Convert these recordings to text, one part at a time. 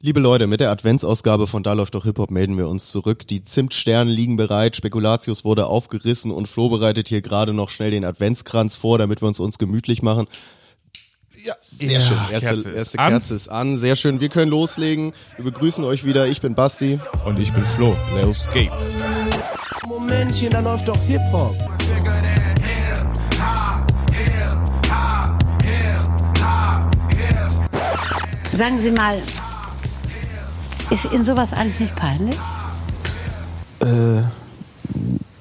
Liebe Leute, mit der Adventsausgabe von Da läuft doch Hip-Hop melden wir uns zurück. Die Zimtsterne liegen bereit, Spekulatius wurde aufgerissen und Flo bereitet hier gerade noch schnell den Adventskranz vor, damit wir uns uns gemütlich machen. Ja, sehr Ja, schön. Erste, Kerze ist erste an. Kerze ist an. Sehr schön. Wir können loslegen. Wir begrüßen euch wieder. Ich bin Basti. Und ich bin Flo. Los geht's. Momentchen, da läuft doch Hip-Hop. Sagen Sie mal, ist Ihnen sowas eigentlich nicht peinlich?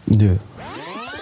Nö.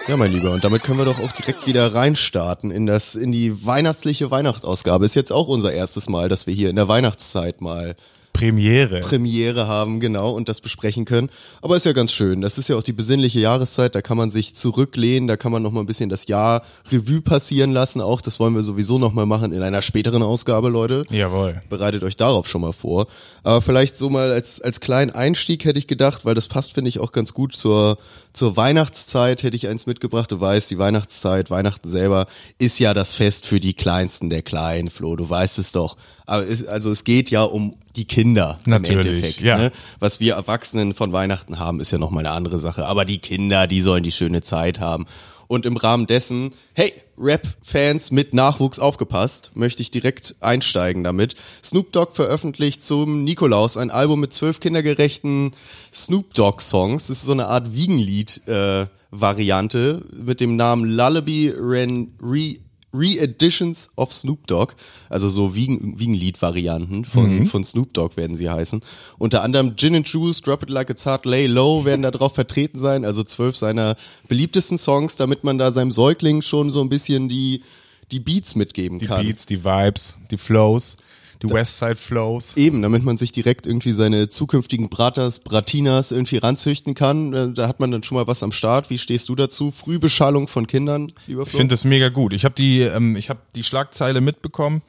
Ja, mein Lieber. Und damit können wir doch auch direkt wieder reinstarten in das, in die weihnachtliche Weihnachtsausgabe. Ist jetzt auch unser erstes Mal, dass wir hier in der Weihnachtszeit mal Premiere. Premiere haben, genau, und das besprechen können. Aber ist ja ganz schön. Das ist ja auch die besinnliche Jahreszeit, da kann man sich zurücklehnen, da kann man noch mal ein bisschen das Jahr Revue passieren lassen. Auch das wollen wir sowieso noch mal machen in einer späteren Ausgabe, Leute. Jawohl. Bereitet euch darauf schon mal vor. Aber vielleicht so mal als, als kleinen Einstieg hätte ich gedacht, weil das passt, finde ich, auch ganz gut zur, zur Weihnachtszeit, hätte ich eins mitgebracht. Du weißt, die Weihnachtszeit, Weihnachten selber ist ja das Fest für die Kleinsten der Kleinen, Flo. Du weißt es doch. Aber es, also es geht ja um die Kinder Natürlich, im Endeffekt. ja. Ne? Was wir Erwachsenen von Weihnachten haben, ist ja nochmal eine andere Sache. Aber die Kinder, die sollen die schöne Zeit haben. Und im Rahmen dessen, hey, Rap-Fans mit Nachwuchs aufgepasst, möchte ich direkt einsteigen damit. Snoop Dogg veröffentlicht zum Nikolaus ein Album mit zwölf kindergerechten Snoop Dogg-Songs. Das ist so eine Art Wiegenlied-Variante mit dem Namen Lullaby Ren Re Re-Editions of Snoop Dogg, also so Wiegen, Wiegenlied-Varianten von, von Snoop Dogg werden sie heißen. Unter anderem Gin and Juice, Drop It Like It's Hot, Lay Low werden da drauf vertreten sein, also zwölf seiner beliebtesten Songs, damit man da seinem Säugling schon so ein bisschen die, die Beats mitgeben Die kann. Beats, die Vibes, die Flows, die Westside Flows. Eben, damit man sich direkt irgendwie seine zukünftigen Bratas, Bratinas irgendwie ranzüchten kann. Äh, Da hat man dann schon mal was am Start. Wie stehst du dazu? Frühbeschallung von Kindern, lieber Ich Flo? finde das mega gut. Ich habe die, ähm, ich habe die Schlagzeile mitbekommen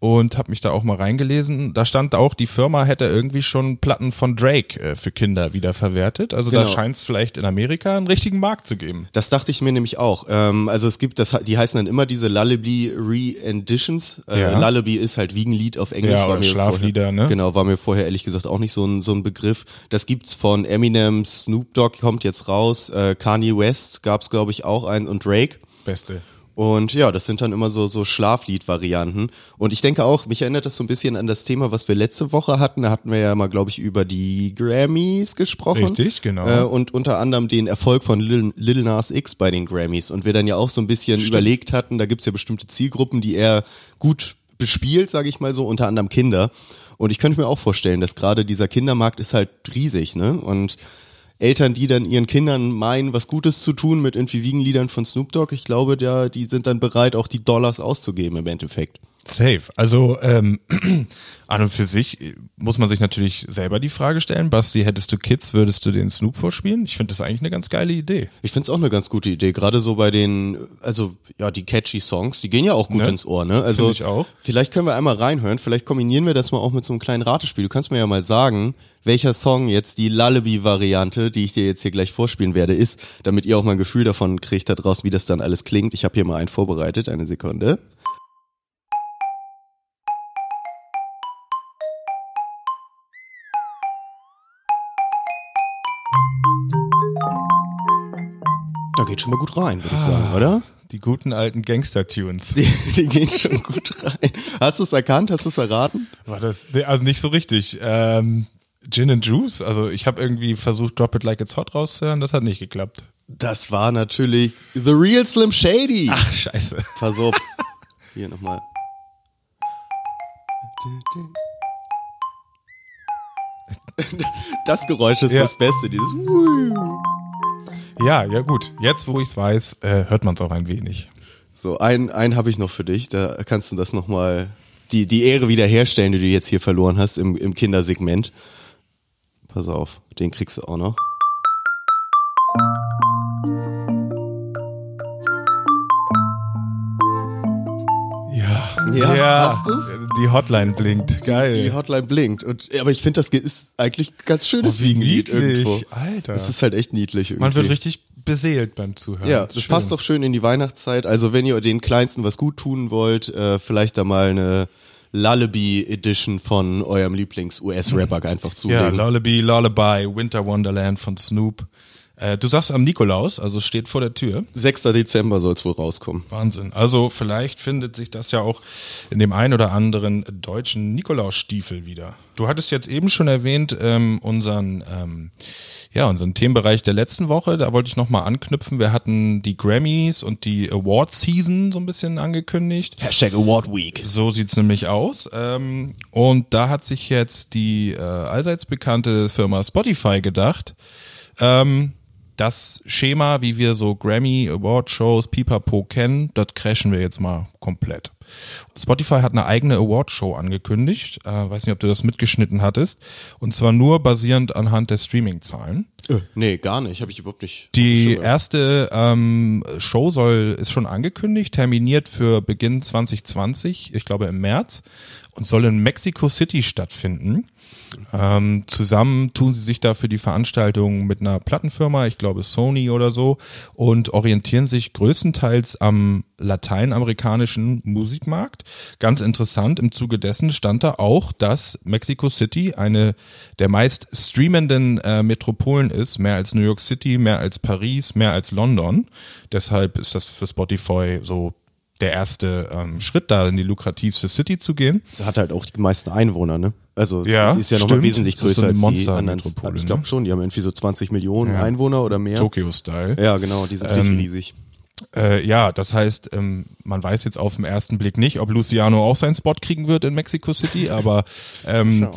und habe mich da auch mal reingelesen. Da stand auch, die Firma hätte irgendwie schon Platten von Drake äh, für Kinder wieder verwertet. Also da Genau. scheint es vielleicht in Amerika einen richtigen Markt zu geben. Das dachte ich mir nämlich auch. Ähm, also es gibt, das, die heißen dann immer diese Lullaby Re-Editions. Äh, Ja. Lullaby ist halt Wiegenlied auf Englisch. Ja, war oder Schlaflieder, vorher, ne? Genau, war mir vorher ehrlich gesagt auch nicht so ein, so ein Begriff. Das gibt's von Eminem, Snoop Dogg kommt jetzt raus, äh, Kanye West gab's glaube ich auch einen und Drake. Beste. Und ja, das sind dann immer so, so Schlaflied-Varianten. Und ich denke auch, mich erinnert das so ein bisschen an das Thema, was wir letzte Woche hatten. Da hatten wir ja mal, glaube ich, über die Grammys gesprochen. Richtig, genau. Äh, und unter anderem den Erfolg von Lil, Lil Nas X bei den Grammys. Und wir dann ja auch so ein bisschen überlegt hatten, da gibt's ja bestimmte Zielgruppen, die er gut bespielt, sage ich mal so, unter anderem Kinder. Und ich könnte mir auch vorstellen, dass gerade dieser Kindermarkt ist halt riesig, ne? Und Eltern, die dann ihren Kindern meinen, was Gutes zu tun mit irgendwie Wiegenliedern von Snoop Dogg, ich glaube, der, die sind dann bereit, auch die Dollars auszugeben im Endeffekt. Safe. Also ähm, an und für sich äh, muss man sich natürlich selber die Frage stellen, Basti, hättest du Kids, würdest du den Snoop vorspielen? Ich finde das eigentlich eine ganz geile Idee. Ich find's auch eine ganz gute Idee, gerade so bei den, also ja, die catchy Songs, die gehen ja auch gut Ne? ins Ohr, ne? Also Find ich auch. vielleicht können wir einmal reinhören, vielleicht kombinieren wir das mal auch mit so einem kleinen Ratespiel. Du kannst mir ja mal sagen, welcher Song jetzt die Lullaby-Variante, die ich dir jetzt hier gleich vorspielen werde, ist, damit ihr auch mal ein Gefühl davon kriegt da draußen, wie das dann alles klingt. Ich habe hier mal einen vorbereitet, eine Sekunde. Da geht schon mal gut rein, würde ich sagen, oder? Die guten alten Gangster-Tunes. Die, die gehen schon gut rein. Hast du es erkannt? Hast du es erraten? War das, nee, also nicht so richtig. Ähm, Gin and Juice, also ich habe irgendwie versucht, Drop It Like It's Hot rauszuhören, das hat nicht geklappt. Das war natürlich The Real Slim Shady. Ach, scheiße. Auf. Hier nochmal. Das Geräusch ist Ja. das Beste, dieses Ja, ja gut. Jetzt, wo ich's weiß, äh, hört man es auch ein wenig. So, einen, einen habe ich noch für dich. Da kannst du das nochmal, die, die Ehre wiederherstellen, die du jetzt hier verloren hast im, im Kindersegment. Pass auf, den kriegst du auch noch. Ja. Ja, hast du's? Die Hotline blinkt. Geil. Die Hotline blinkt. Und, aber ich finde, das ist eigentlich ganz schönes Oh, wie Wiegenlied irgendwo. Alter. Das ist halt echt niedlich irgendwie. Man wird richtig beseelt beim Zuhören. Ja, das schön. passt doch schön in die Weihnachtszeit. Also wenn ihr den Kleinsten was gut tun wollt, äh, vielleicht da mal eine, Lullaby Edition von eurem Lieblings-US-Rapper einfach Ja, zulegen. Lullaby, Lullaby, Winter Wonderland von Snoop. Äh, du sagst am Nikolaus, also steht vor der Tür. 6. Dezember soll es wohl rauskommen. Wahnsinn. Also vielleicht findet sich das ja auch in dem ein oder anderen deutschen Nikolausstiefel wieder. Du hattest jetzt eben schon erwähnt ähm, unseren ähm, ja unseren Themenbereich der letzten Woche. Da wollte ich noch mal anknüpfen. Wir hatten die Grammys und die Award Season so ein bisschen angekündigt. Hashtag Award Week. So sieht's nämlich aus. Ähm, und da hat sich jetzt die äh, allseits bekannte Firma Spotify gedacht, ähm, das Schema, wie wir so Grammy Award Shows, Pipapo kennen, das crashen wir jetzt mal komplett. Spotify hat eine eigene Award Show angekündigt. Äh, weiß nicht, ob du das mitgeschnitten hattest. Und zwar nur basierend anhand der Streaming-Zahlen. Äh, nee, gar nicht. Habe ich überhaupt nicht. Die erste ähm, Show soll ist schon angekündigt, terminiert für Beginn 2020, ich glaube im März, und soll in Mexico City stattfinden. Ähm, zusammen tun sie sich da für die Veranstaltung mit einer Plattenfirma, ich glaube Sony oder so, und orientieren sich größtenteils am lateinamerikanischen Musikmarkt. Ganz interessant, im Zuge dessen stand da auch, dass Mexico City eine der meist streamenden äh, Metropolen ist, mehr als New York City, mehr als Paris, mehr als London. Deshalb ist das für Spotify so der erste ähm, Schritt da in die lukrativste City zu gehen. Sie hat halt auch die meisten Einwohner, ne? Also Ja, die ist ja nochmal wesentlich so größer eine als die anderen. Monstermetropole, Ich glaube ne? schon, die haben irgendwie so 20 Millionen Einwohner oder mehr. Tokyo-Style. Ja, genau, die sind richtig riesig. Äh, ja, das heißt, ähm, man weiß jetzt auf den ersten Blick nicht, ob Luciano auch seinen Spot kriegen wird in Mexico City, aber ähm,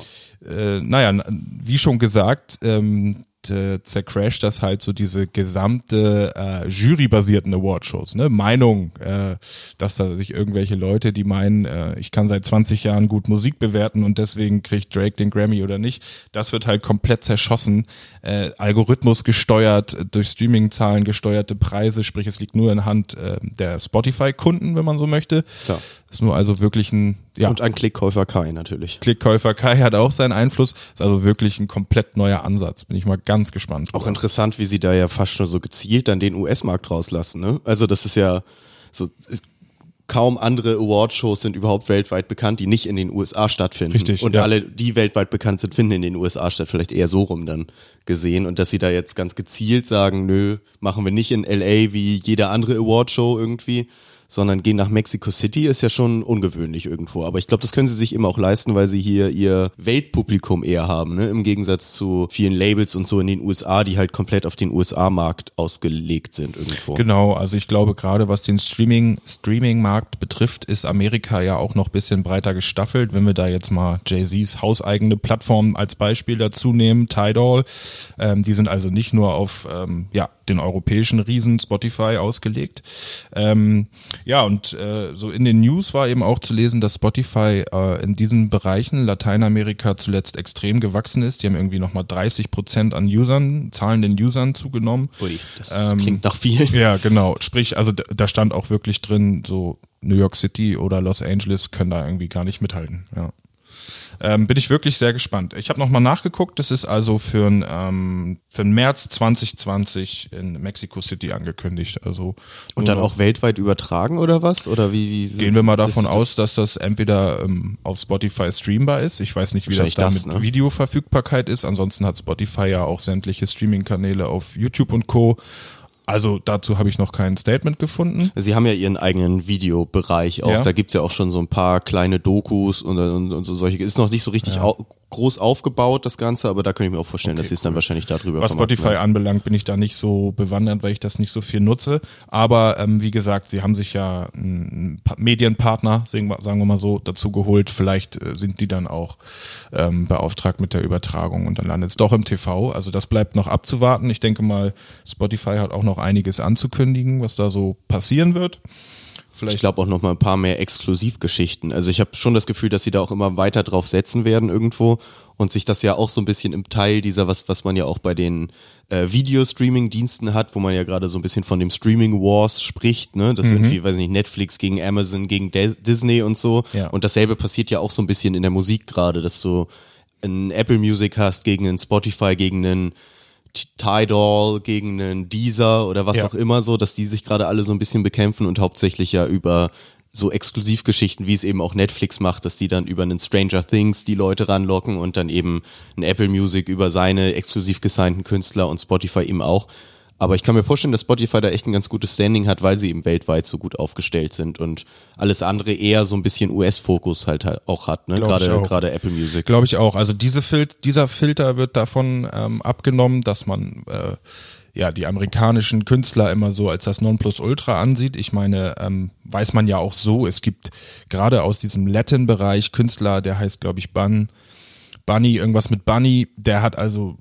äh, naja, wie schon gesagt, ähm, d- zercrasht das halt so diese gesamte äh, Jury-basierten Awardshows, ne? Meinung, äh, dass da sich irgendwelche Leute, die meinen, äh, ich kann seit 20 Jahren gut Musik bewerten und deswegen kriegt Drake den Grammy oder nicht, das wird halt komplett zerschossen, äh, Algorithmus gesteuert, äh, durch Streaming-Zahlen gesteuerte Preise, sprich es liegt nur in Hand äh, der Spotify-Kunden, wenn man so möchte. Klar. Ist nur also wirklich ein, ja, Und ein Klickkäufer Kai natürlich. Klickkäufer Kai hat auch seinen Einfluss. Ist also wirklich ein komplett neuer Ansatz. Bin ich mal ganz gespannt. Auch interessant, wie sie da ja fast nur so gezielt dann den US-Markt rauslassen. Ne? Also das ist ja so, ist, kaum andere Awardshows sind überhaupt weltweit bekannt, die nicht in den USA stattfinden. Richtig, Und ja. alle, die weltweit bekannt sind, finden in den USA statt. Vielleicht eher so rum dann gesehen. Und dass sie da jetzt ganz gezielt sagen, nö, machen wir nicht in LA wie jede andere Awardshow irgendwie, sondern gehen nach Mexico City, ist ja schon ungewöhnlich irgendwo. Aber ich glaube, das können sie sich eben auch leisten, weil sie hier ihr Weltpublikum eher haben, ne? im Gegensatz zu vielen Labels und so in den USA, die halt komplett auf den USA-Markt ausgelegt sind irgendwo. Genau, also ich glaube gerade was den Streaming Streaming-Markt betrifft, ist Amerika ja auch noch bisschen breiter gestaffelt. Wenn wir da jetzt mal Jay-Z's hauseigene Plattform als Beispiel dazu nehmen, Tidal, ähm, die sind also nicht nur auf ähm, ja den europäischen Riesen Spotify ausgelegt. Ähm, ja und äh, so in den News war eben auch zu lesen, dass Spotify äh, in diesen Bereichen Lateinamerika zuletzt extrem gewachsen ist. Die haben irgendwie nochmal 30 Prozent an Usern, zahlenden Usern zugenommen. Ui, das klingt nach viel. Ja, genau. Sprich, also da- da stand auch wirklich drin, so New York City oder Los Angeles können da irgendwie gar nicht mithalten. Ja. Ähm, bin ich wirklich sehr gespannt. Ich habe nochmal nachgeguckt, das ist also für ein, ähm, für März 2020 in Mexico City angekündigt. Also Und dann auch weltweit übertragen oder was? Oder wie? wie Gehen wir mal davon das- aus, dass das entweder ähm, auf Spotify streambar ist. Ich weiß nicht, wie das da Wahrscheinlich mit das, ne? Videoverfügbarkeit ist. Ansonsten hat Spotify ja auch sämtliche Streaming-Kanäle auf YouTube und Co. Also dazu habe ich noch kein Statement gefunden. Sie haben ja ihren eigenen Videobereich auch. Ja. Da gibt's ja auch schon so ein paar kleine Dokus und, und, und so solche. Ist noch nicht so richtig au groß aufgebaut, das Ganze, aber da könnte ich mir auch vorstellen, dass sie es dann wahrscheinlich darüber Was Spotify werden. anbelangt, bin ich da nicht so bewandert, weil ich das nicht so viel nutze. Aber ähm, wie gesagt, sie haben sich ja einen Pa- Medienpartner, sagen wir sagen wir mal so, dazu geholt. Vielleicht äh, sind die dann auch ähm, beauftragt mit der Übertragung und dann landet es doch im TV. Also das bleibt noch abzuwarten. Ich denke mal, Spotify hat auch noch einiges anzukündigen, was da so passieren wird. Vielleicht Ich glaube auch noch mal ein paar mehr Exklusivgeschichten. Also ich habe schon das Gefühl, dass sie da auch immer weiter drauf setzen werden irgendwo und sich das ja auch so ein bisschen im Teil dieser, was, was man ja auch bei den äh, Video-Streaming-Diensten hat, wo man ja gerade so ein bisschen von dem Streaming-Wars spricht, ne? Das ist irgendwie, weiß nicht, Netflix gegen Amazon, gegen Dis- Disney und so. Ja. Und dasselbe passiert ja auch so ein bisschen in der Musik gerade, dass du ein Apple Music hast gegen einen Spotify, gegen einen Tidal, gegen einen Deezer oder was Ja. auch immer so, dass die sich gerade alle so ein bisschen bekämpfen und hauptsächlich ja über so Exklusivgeschichten, wie es eben auch Netflix macht, dass die dann über einen Stranger Things die Leute ranlocken und dann eben ein Apple Music über seine exklusiv gesignten Künstler und Spotify eben auch. Aber ich kann mir vorstellen, dass Spotify da echt ein ganz gutes Standing hat, weil sie eben weltweit so gut aufgestellt sind und alles andere eher so ein bisschen US-Fokus halt, auch hat, ne? Glaub ich Gerade gerade Apple Music. Glaube ich auch. Also diese Fil dieser Filter wird davon ähm, abgenommen, dass man äh, ja die amerikanischen Künstler immer so als das Nonplusultra ansieht. Ich meine, ähm, weiß man ja auch so, es gibt gerade aus diesem Latin-Bereich Künstler, der heißt, glaube ich, Bun, Bunny, irgendwas mit Bunny, der hat also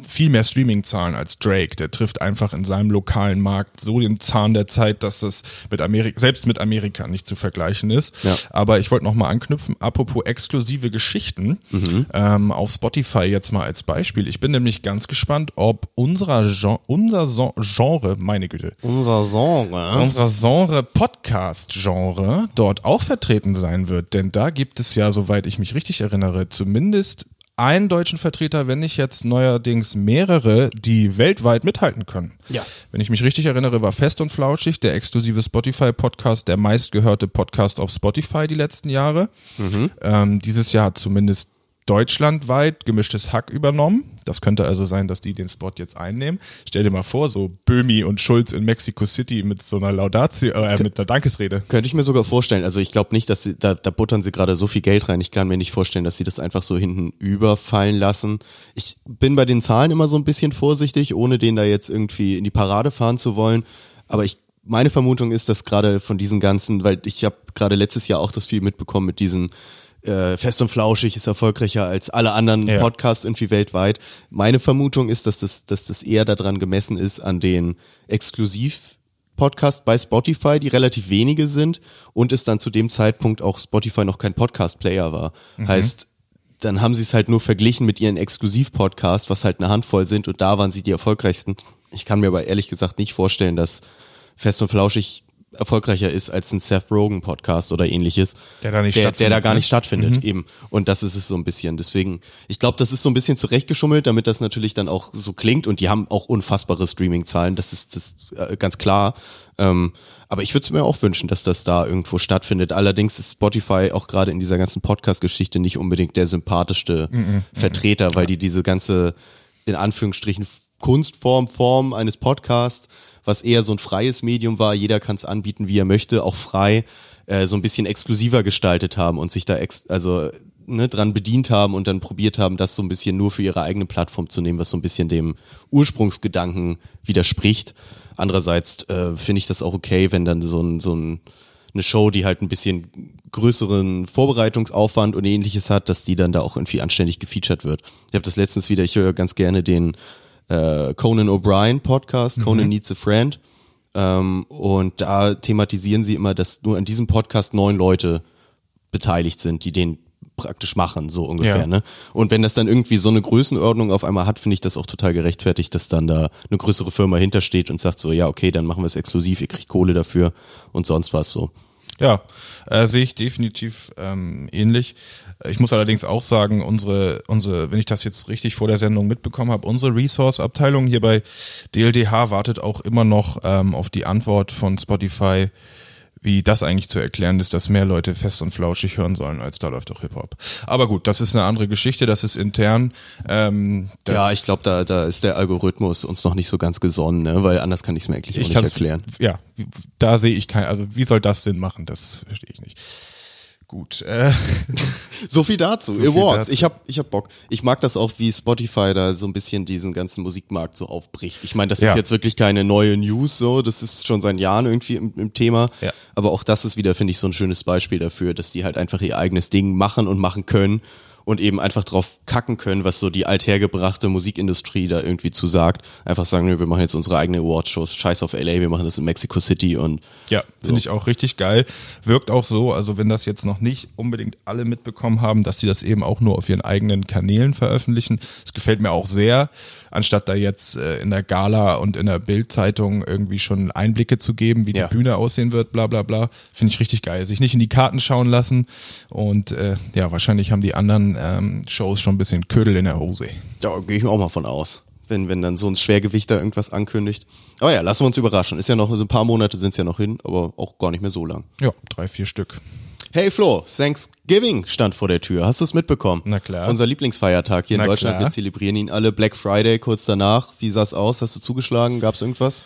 viel mehr Streaming-Zahlen als Drake. Der trifft einfach in seinem lokalen Markt so den Zahn der Zeit, dass das mit Amerika, selbst mit Amerika nicht zu vergleichen ist. Ja. Aber ich wollte noch mal anknüpfen, apropos exklusive Geschichten, ähm, auf Spotify jetzt mal als Beispiel. Ich bin nämlich ganz gespannt, ob unserer Gen unser so Genre, meine Güte, Unser Genre. unserer Genre Podcast-Genre dort auch vertreten sein wird. Denn da gibt es ja, soweit ich mich richtig erinnere, zumindest einen deutschen Vertreter, wenn nicht jetzt neuerdings mehrere, die weltweit mithalten können. Ja. Wenn ich mich richtig erinnere, war Fest und Flauschig, der exklusive Spotify-Podcast, der meistgehörte Podcast auf Spotify die letzten Jahre. Ähm, dieses Jahr hat zumindest deutschlandweit gemischtes Hack übernommen. Das könnte also sein, dass die den Spot jetzt einnehmen. Stell dir mal vor, so Böhmi und Schulz in Mexico City mit so einer Laudatio, äh, mit einer Dankesrede. Könnte ich mir sogar vorstellen. Also ich glaube nicht, dass sie, da, da buttern sie gerade so viel Geld rein. Ich kann mir nicht vorstellen, dass sie das einfach so hinten überfallen lassen. Ich bin bei den Zahlen immer so ein bisschen vorsichtig, ohne den da jetzt irgendwie in die Parade fahren zu wollen. Aber ich, meine Vermutung ist, dass gerade von diesen ganzen, weil ich habe gerade letztes Jahr auch das viel mitbekommen mit diesen äh, Fest und Flauschig ist erfolgreicher als alle anderen Ja. Podcasts irgendwie weltweit. Meine Vermutung ist, dass das, dass das eher daran gemessen ist an den Exklusiv Podcast bei Spotify, die relativ wenige sind und es dann zu dem Zeitpunkt auch Spotify noch kein Podcast-Player war. Heißt, dann haben sie es halt nur verglichen mit ihren Exklusiv-Podcasts, was halt eine Handvoll sind und da waren sie die erfolgreichsten. Ich kann mir aber ehrlich gesagt nicht vorstellen, dass Fest und Flauschig erfolgreicher ist als ein Seth Rogen Podcast oder ähnliches. Der da nicht der, der da gar ne? nicht stattfindet, eben. Und das ist es so ein bisschen. Deswegen, ich glaube, das ist so ein bisschen zurechtgeschummelt, damit das natürlich dann auch so klingt. Und die haben auch unfassbare Streaming-Zahlen, das ist das äh, ganz klar. Ähm, aber ich würde es mir auch wünschen, dass das da irgendwo stattfindet. Allerdings ist Spotify auch gerade in dieser ganzen Podcast-Geschichte nicht unbedingt der sympathischste Vertreter, weil die diese ganze, in Anführungsstrichen, Kunstform, Form eines Podcasts, was eher so ein freies Medium war, jeder kann es anbieten, wie er möchte, auch frei, äh, so ein bisschen exklusiver gestaltet haben und sich da ex also ne, dran bedient haben und dann probiert haben, das so ein bisschen nur für ihre eigene Plattform zu nehmen, was so ein bisschen dem Ursprungsgedanken widerspricht. Andererseits äh, finde ich das auch okay, wenn dann so ein, so ein eine Show, die halt ein bisschen größeren Vorbereitungsaufwand und ähnliches hat, dass die dann da auch irgendwie anständig gefeatured wird. Ich habe das letztens wieder, ich höre ganz gerne den äh, Conan O'Brien Podcast, Conan Needs a Friend. Ähm, und da thematisieren sie immer, dass nur an diesem Podcast neun Leute beteiligt sind, die den praktisch machen, so ungefähr. Ja. Ne? Und wenn das dann irgendwie so eine Größenordnung auf einmal hat, finde ich das auch total gerechtfertigt, dass dann da eine größere Firma hintersteht und sagt so, ja, okay, dann machen wir es exklusiv, ihr kriegt Kohle dafür und sonst was so. Ja, äh, sehe ich definitiv ähm, ähnlich. Ich muss allerdings auch sagen, unsere, unsere, wenn ich das jetzt richtig vor der Sendung mitbekommen habe, unsere Resource-Abteilung hier bei DLDH wartet auch immer noch ähm, auf die Antwort von Spotify, wie das eigentlich zu erklären ist, dass mehr Leute fest und flauschig hören sollen, als da läuft doch Hip-Hop. Aber gut, das ist eine andere Geschichte, das ist intern. Ähm, das ja, ich glaube, da, da ist der Algorithmus uns noch nicht so ganz gesonnen, ne? weil anders kann ich es mir eigentlich auch ich nicht kann's- erklären. Ja, da sehe ich kein, also wie soll das Sinn machen? Das verstehe ich nicht. Gut. Äh, So viel dazu. viel Awards. dazu. Ich hab, ich hab Bock. Ich mag das auch, wie Spotify da so ein bisschen diesen ganzen Musikmarkt so aufbricht. Ich meine, das Ja. ist jetzt wirklich keine neue News, so. Das ist schon seit Jahren irgendwie im, im Thema. Ja. Aber auch das ist wieder, finde ich, so ein schönes Beispiel dafür, dass die halt einfach ihr eigenes Ding machen und machen können und eben einfach drauf kacken können, was so die althergebrachte Musikindustrie da irgendwie zu sagt. Einfach sagen, nö, wir machen jetzt unsere eigene Awardshows. Scheiß auf LA, wir machen das in Mexico City und Ja, finde ich auch richtig geil. Wirkt auch so, also wenn das jetzt noch nicht unbedingt alle mitbekommen haben, dass sie das eben auch nur auf ihren eigenen Kanälen veröffentlichen. Das gefällt mir auch sehr, anstatt da jetzt äh, in der Gala und in der Bildzeitung irgendwie schon Einblicke zu geben, wie Ja. die Bühne aussehen wird, bla bla bla. Finde ich richtig geil. Sich nicht in die Karten schauen lassen und äh, ja, wahrscheinlich haben die anderen ähm, Shows schon ein bisschen Ködel in der Hose. da gehe ich auch mal von aus. wenn, wenn dann so ein Schwergewichter irgendwas ankündigt. Aber ja, lassen wir uns überraschen. Ist ja noch, so ein paar Monate sind es ja noch hin, aber auch gar nicht mehr so lang. Ja, drei, vier Stück. Hey Flo, Thanksgiving stand vor der Tür. Hast du es mitbekommen? Na klar. Unser Lieblingsfeiertag hier in Na Deutschland. klar. Wir zelebrieren ihn alle. Black Friday kurz danach. Wie sah's aus? Hast du zugeschlagen? Gab's irgendwas?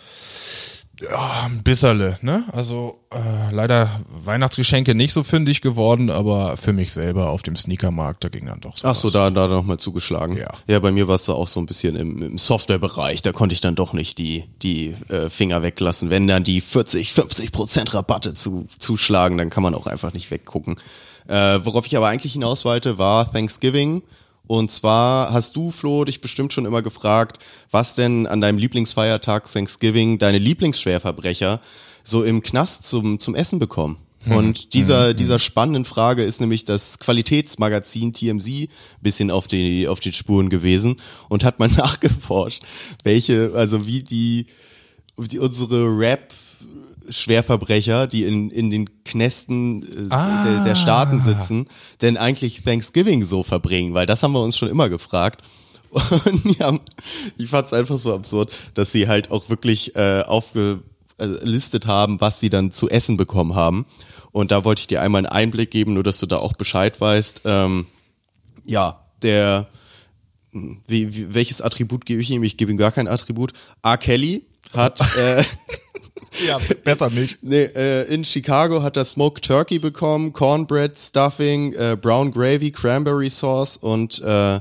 Ein Bisserle, ne? Also äh, leider Weihnachtsgeschenke nicht so fündig geworden, aber für mich selber auf dem Sneakermarkt, da ging dann doch so. Ach so, da, da nochmal zugeschlagen. Ja. Ja, bei mir war es so auch so ein bisschen im, im Softwarebereich. Da konnte ich dann doch nicht die, die äh, Finger weglassen. Wenn dann die 40, 50 Prozent Rabatte zu, zuschlagen, dann kann man auch einfach nicht weggucken. Äh, worauf ich aber eigentlich hinaus wollte, war Thanksgiving. Und zwar hast du, Flo, dich bestimmt schon immer gefragt, was denn an deinem Lieblingsfeiertag Thanksgiving deine Lieblingsschwerverbrecher so im Knast zum, zum Essen bekommen. Und dieser, dieser spannenden Frage ist nämlich das Qualitätsmagazin TMZ bisschen auf die, auf die Spuren gewesen und hat mal nachgeforscht, welche, also wie die, wie die unsere Rap Schwerverbrecher, die in, in den Knästen äh, der, der Staaten sitzen, denn eigentlich Thanksgiving so verbringen, weil das haben wir uns schon immer gefragt. Und ja, ich fand es einfach so absurd, dass sie halt auch wirklich äh, aufgelistet haben, was sie dann zu essen bekommen haben. Und da wollte ich dir einmal einen Einblick geben, nur dass du da auch Bescheid weißt. Ähm, ja, der, wie, wie, welches Attribut gebe ich ihm? Ich gebe ihm gar kein Attribut. R. Kelly hat, äh, Ja, besser nicht. nee, äh, in Chicago hat er Smoked Turkey bekommen, Cornbread, Stuffing, äh, Brown Gravy, Cranberry Sauce und äh, äh,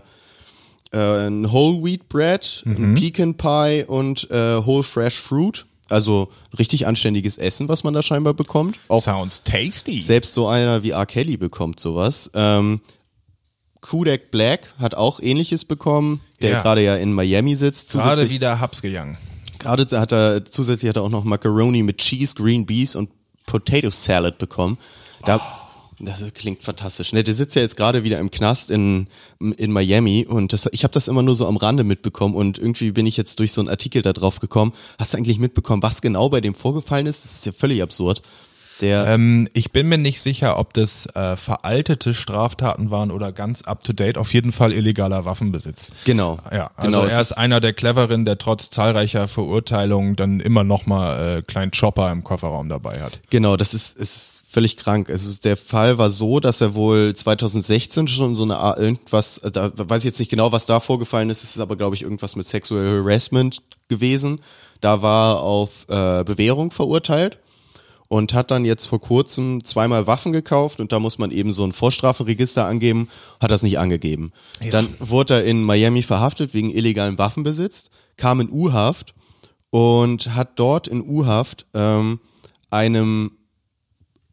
ein Whole Wheat Bread, ein Pecan Pie und äh, Whole Fresh Fruit. Also richtig anständiges Essen, was man da scheinbar bekommt. Auch Sounds tasty. selbst so einer wie R. Kelly bekommt sowas. Ähm, Kudek Black hat auch ähnliches bekommen, der Ja. gerade ja in Miami sitzt. Gerade wieder Hubs gegangen. Gerade hat er, zusätzlich hat er auch noch Macaroni mit Cheese, Green Beans und Potato Salad bekommen. Da, Das klingt fantastisch. Ne? Der sitzt ja jetzt gerade wieder im Knast in, in Miami und das, ich habe das immer nur so am Rande mitbekommen und irgendwie bin ich jetzt durch so einen Artikel da drauf gekommen. Hast du eigentlich mitbekommen, was genau bei dem vorgefallen ist? Das ist ja völlig absurd. Der, Ähm, ich bin mir nicht sicher, ob das äh, veraltete Straftaten waren oder ganz up to date. Auf jeden Fall illegaler Waffenbesitz. genau. Ja, also genau, er ist einer der Cleveren, der trotz zahlreicher Verurteilungen dann immer noch mal äh, kleinen Chopper im Kofferraum dabei hat. Genau, das ist, ist völlig krank. Ist, der Fall war so, dass er wohl 2016 schon so eine Art irgendwas, äh, da weiß ich jetzt nicht genau, was da vorgefallen ist, es ist aber, glaube ich, irgendwas mit Sexual Harassment gewesen. Da war er auf äh, Bewährung verurteilt und hat dann jetzt vor kurzem zweimal Waffen gekauft und da muss man eben so ein Vorstrafenregister angeben, hat das nicht angegeben. Dann wurde er in Miami verhaftet wegen illegalen Waffenbesitz, kam in U-Haft und hat dort in U-Haft ähm, einem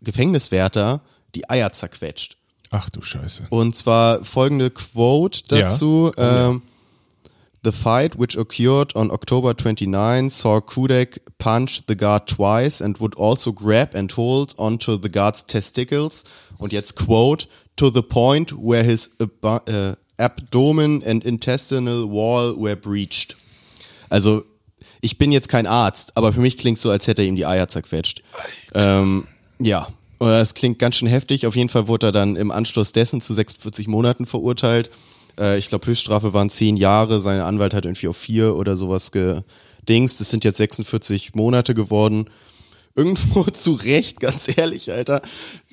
Gefängniswärter die Eier zerquetscht. Ach du Scheiße. Und zwar folgende Quote Ja. dazu. ähm, The fight, which occurred on October 29, saw Kudek punch the guard twice and would also grab and hold onto the guard's testicles. Und jetzt Quote, to the point where his ab äh, abdomen and intestinal wall were breached. Also, ich bin jetzt kein Arzt, aber für mich klingt so, als hätte er ihm die Eier zerquetscht. Ähm, ja, das klingt ganz schön heftig. Auf jeden Fall wurde er dann im Anschluss dessen zu 46 Monaten verurteilt. Äh, ich glaube, Höchststrafe waren 10 Jahre. Sein Anwalt hat irgendwie auf vier oder sowas gedingst. Das sind jetzt 46 Monate geworden. Irgendwo zu Recht, ganz ehrlich, Alter.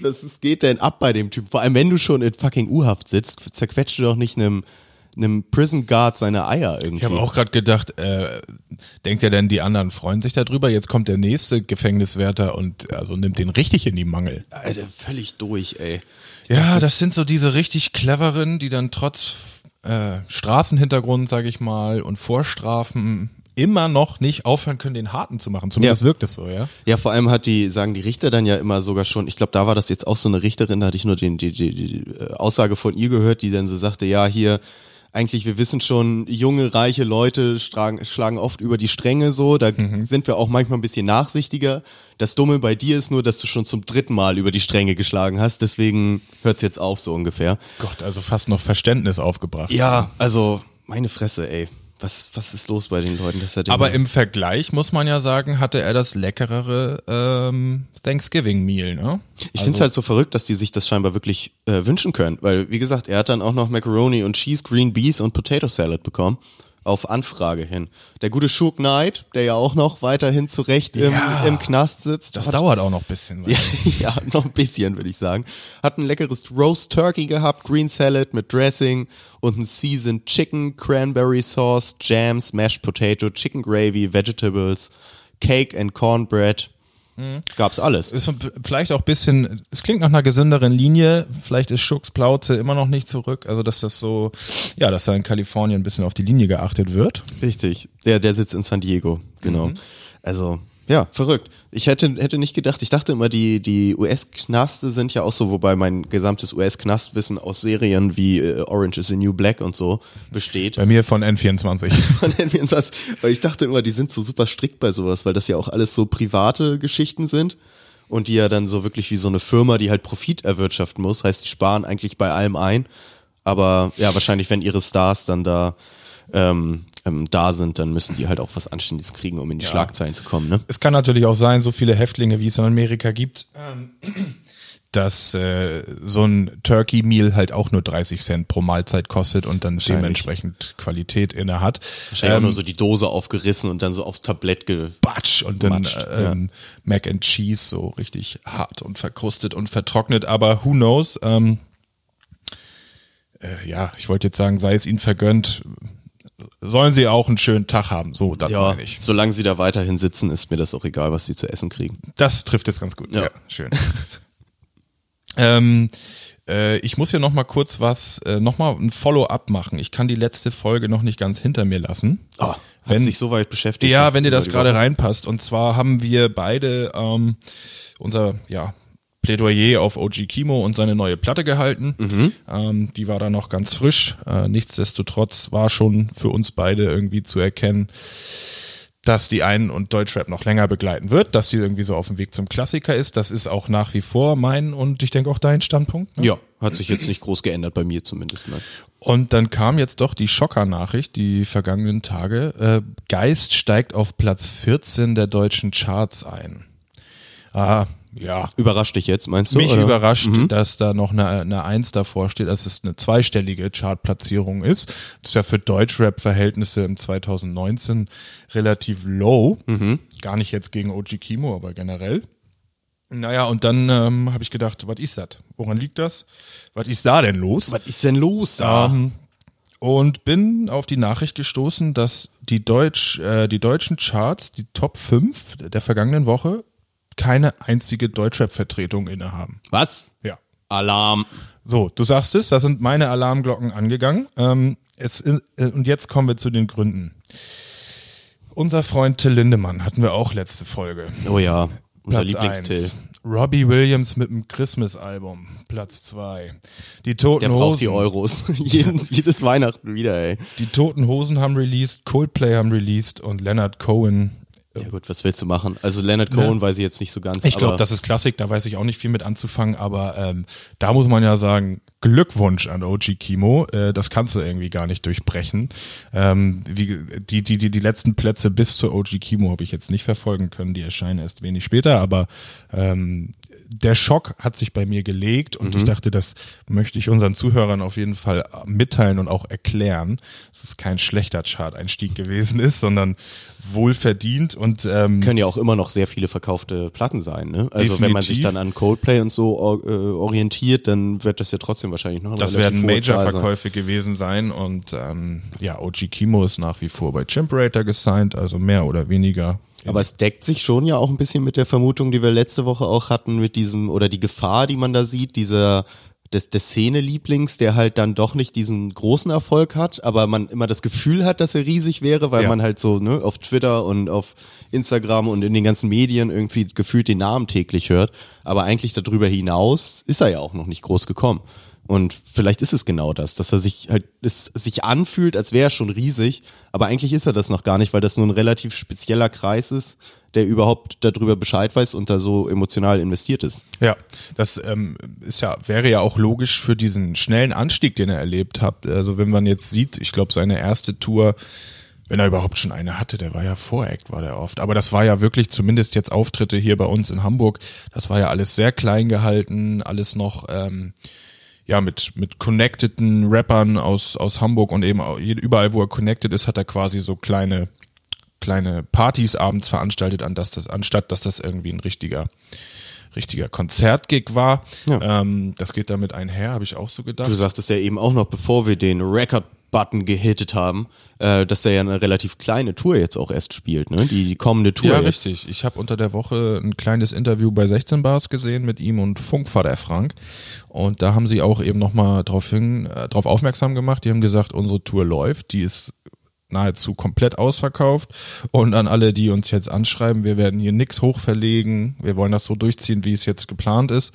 Was geht denn ab bei dem Typ? Vor allem, wenn du schon in fucking U-Haft sitzt, zerquetscht du doch nicht einem, einem Prison Guard seine Eier irgendwie. Ich habe auch gerade gedacht, äh, denkt er denn, die anderen freuen sich darüber? Jetzt kommt der nächste Gefängniswärter und also nimmt den richtig in die Mangel. Alter, völlig durch, ey. Ja, das sind so diese richtig cleveren, die dann trotz äh, Straßenhintergrund, sage ich mal, und Vorstrafen immer noch nicht aufhören können, den Harten zu machen. Zumindest Ja. wirkt es so, ja. Ja, vor allem hat die, sagen die Richter dann ja immer sogar schon, ich glaube, da war das jetzt auch so eine Richterin, da hatte ich nur den, die, die, die äh, Aussage von ihr gehört, die dann so sagte, ja, hier, eigentlich, wir wissen schon, junge, reiche Leute schlagen, schlagen oft über die Stränge so, da sind wir auch manchmal ein bisschen nachsichtiger. Das Dumme bei dir ist nur, dass du schon zum dritten Mal über die Stränge geschlagen hast, deswegen hört's jetzt auf, so ungefähr. Gott, also fast noch Verständnis aufgebracht. Ja, also, meine Fresse, ey. Was, was ist los bei den Leuten? Das hat Aber im Vergleich muss man ja sagen, hatte er das leckerere ähm, Thanksgiving-Meal, ne? Ich find's halt so verrückt, dass die sich das scheinbar wirklich äh, wünschen können, weil wie gesagt, er hat dann auch noch Macaroni und Cheese, Green Beans und Potato Salad bekommen. Auf Anfrage hin. Der gute Shook Knight, der ja auch noch weiterhin zurecht im, Ja. im Knast sitzt. Das hat- dauert auch noch ein bisschen. ja, ja, noch ein bisschen, würde ich sagen. Hat ein leckeres Roast Turkey gehabt, Green Salad mit Dressing und ein Seasoned Chicken, Cranberry Sauce, Jams, Mashed Potato, Chicken Gravy, Vegetables, Cake and Cornbread. Gab's alles. Ist vielleicht auch ein bisschen, es klingt nach einer gesünderen Linie, vielleicht ist Schux Plauze immer noch nicht zurück, also dass das so, ja, dass da in Kalifornien ein bisschen auf die Linie geachtet wird. Richtig. Der, der sitzt in San Diego, genau. Also, ja, verrückt. Ich hätte, hätte nicht gedacht, ich dachte immer, die, die US-Knaste sind ja auch so, wobei mein gesamtes US-Knastwissen aus Serien wie äh, Orange is the New Black und so besteht. Bei mir von N24. Von nennen wir uns das. Weil ich dachte immer, die sind so super strikt bei sowas, weil das ja auch alles so private Geschichten sind und die ja dann so wirklich wie so eine Firma, die halt Profit erwirtschaften muss. Heißt, die sparen eigentlich bei allem ein. Aber ja, wahrscheinlich, wenn ihre Stars dann da ähm, ähm, da sind, dann müssen die halt auch was Anständiges kriegen, um in die Schlagzeilen zu kommen. Ne? es kann natürlich auch sein, so viele Häftlinge, wie es in Amerika gibt, ähm, dass äh, so ein Turkey Meal halt auch nur 30 Cent pro Mahlzeit kostet und dann dementsprechend Qualität inne hat. Wahrscheinlich auch Ähm, nur so die Dose aufgerissen und dann so aufs Tablett ge Batsch und dann äh, ähm, Mac and Cheese so richtig hart und verkrustet und vertrocknet, aber who knows? Ähm, äh, ja, ich wollte jetzt sagen, sei es ihnen vergönnt, sollen sie auch einen schönen Tag haben. So, das Ja, meine ich. solange sie da weiterhin sitzen, ist mir das auch egal, was sie zu essen kriegen. Das trifft es ganz gut. Ja, Ja. schön. ähm, äh, ich muss hier noch mal kurz was, äh, noch mal ein Follow-up machen. Ich kann die letzte Folge noch nicht ganz hinter mir lassen. Oh, hat Wenn- sich so weit beschäftigt. Ja, wenn dir das gerade reinpasst. Und zwar haben wir beide ähm, unser ja, Plädoyer auf OG Kimo und seine neue Platte gehalten. Mhm. Ähm, die war da noch ganz frisch. Äh, nichtsdestotrotz war schon für uns beide irgendwie zu erkennen, dass die einen und Deutschrap noch länger begleiten wird, dass sie irgendwie so auf dem Weg zum Klassiker ist. Das ist auch nach wie vor mein und ich denke auch dein Standpunkt. Ne? Ja, hat sich jetzt nicht groß geändert, bei mir zumindest. Ne? Und dann kam jetzt doch die Schocker-Nachricht, die vergangenen Tage. Äh, Geist steigt auf Platz 14 der deutschen Charts ein. Ah, ja. Überrascht dich jetzt, meinst du? Mich oder? überrascht, dass da noch eine, eine Eins davor steht, dass es eine zweistellige Chartplatzierung ist. Das ist ja für Deutschrap-Verhältnisse im 2019 relativ low. Gar nicht jetzt gegen OG Kimo, aber generell. Naja, und dann ähm, habe ich gedacht, was ist das? Woran liegt das? Was ist da denn los? Was ist denn los da? Ähm, und bin auf die Nachricht gestoßen, dass die, Deutsch, äh, die deutschen Charts, die Top 5 der vergangenen Woche, keine einzige Deutschrap-Vertretung innehaben. Was? Ja. Alarm. So, du sagst es, da sind meine Alarmglocken angegangen. Ähm, es, äh, und jetzt kommen wir zu den Gründen. Unser Freund Till Lindemann hatten wir auch letzte Folge. Oh ja, unser Lieblingstill. Robbie Williams mit dem Christmas-Album, Platz 2. Die Toten Der Hosen. braucht die Euros. Jeden, jedes Weihnachten wieder, ey. Die Toten Hosen haben released, Coldplay haben released und Leonard Cohen. Ja gut, was willst du machen? Also Leonard Cohen weiß ich jetzt nicht so ganz. Ich glaube, das ist Klassik, da weiß ich auch nicht viel mit anzufangen, aber ähm, da muss man ja sagen, Glückwunsch an OG Kimo, äh, das kannst du irgendwie gar nicht durchbrechen. Ähm, wie, die, die, die, die letzten Plätze bis zur OG Kimo habe ich jetzt nicht verfolgen können, die erscheinen erst wenig später, aber ähm, der Schock hat sich bei mir gelegt und ich dachte, das möchte ich unseren Zuhörern auf jeden Fall mitteilen und auch erklären, dass es kein schlechter Chart-Einstieg gewesen ist, sondern wohlverdient und ähm, können ja auch immer noch sehr viele verkaufte Platten sein. Ne? Also wenn man sich Definitiv. dann an Coldplay und so äh, orientiert, dann wird das ja trotzdem wahrscheinlich noch eine Das werden. Major-Verkäufe gewesen sein und ähm, ja, OG Kimo ist nach wie vor bei Chimperator gesigned, also mehr oder weniger. Aber es deckt sich schon ja auch ein bisschen mit der Vermutung, die wir letzte Woche auch hatten, mit diesem, oder die Gefahr, die man da sieht, dieser des, des Szene-Lieblings, der halt dann doch nicht diesen großen Erfolg hat, aber man immer das Gefühl hat, dass er riesig wäre, weil Ja. man halt so ne, auf Twitter und auf Instagram und in den ganzen Medien irgendwie gefühlt den Namen täglich hört. Aber eigentlich darüber hinaus ist er ja auch noch nicht groß gekommen. Und vielleicht ist es genau das, dass er sich halt, es sich anfühlt, als wäre er schon riesig, aber eigentlich ist er das noch gar nicht, weil das nur ein relativ spezieller Kreis ist, der überhaupt darüber Bescheid weiß und da so emotional investiert ist. Ja, das ähm, ist ja, wäre ja auch logisch für diesen schnellen Anstieg, den er erlebt hat. Also wenn man jetzt sieht, ich glaube, seine erste Tour, wenn er überhaupt schon eine hatte, der war ja Voreact, war der oft. Aber das war ja wirklich, zumindest jetzt Auftritte hier bei uns in Hamburg, das war ja alles sehr klein gehalten, alles noch, ähm, ja, mit, mit connecteden Rappern aus, aus Hamburg und eben überall, wo er connected ist, hat er quasi so kleine, kleine Partys abends veranstaltet, an das, das, anstatt dass das irgendwie ein richtiger, richtiger Konzertgig war. Ja. Ähm, das geht damit einher, habe ich auch so gedacht. Du sagtest ja eben auch noch, bevor wir den Record-Button gehittet haben, äh, dass der ja eine relativ kleine Tour jetzt auch erst spielt, ne? Die, die kommende Tour Ja, jetzt. richtig. Ich habe unter der Woche ein kleines Interview bei 16 Bars gesehen mit ihm und Funkvater Frank. Und da haben sie auch eben nochmal drauf, hin, äh, drauf aufmerksam gemacht. Die haben gesagt, unsere Tour läuft. Die ist nahezu komplett ausverkauft. Und an alle, die uns jetzt anschreiben, wir werden hier nix hochverlegen. Wir wollen das so durchziehen, wie es jetzt geplant ist.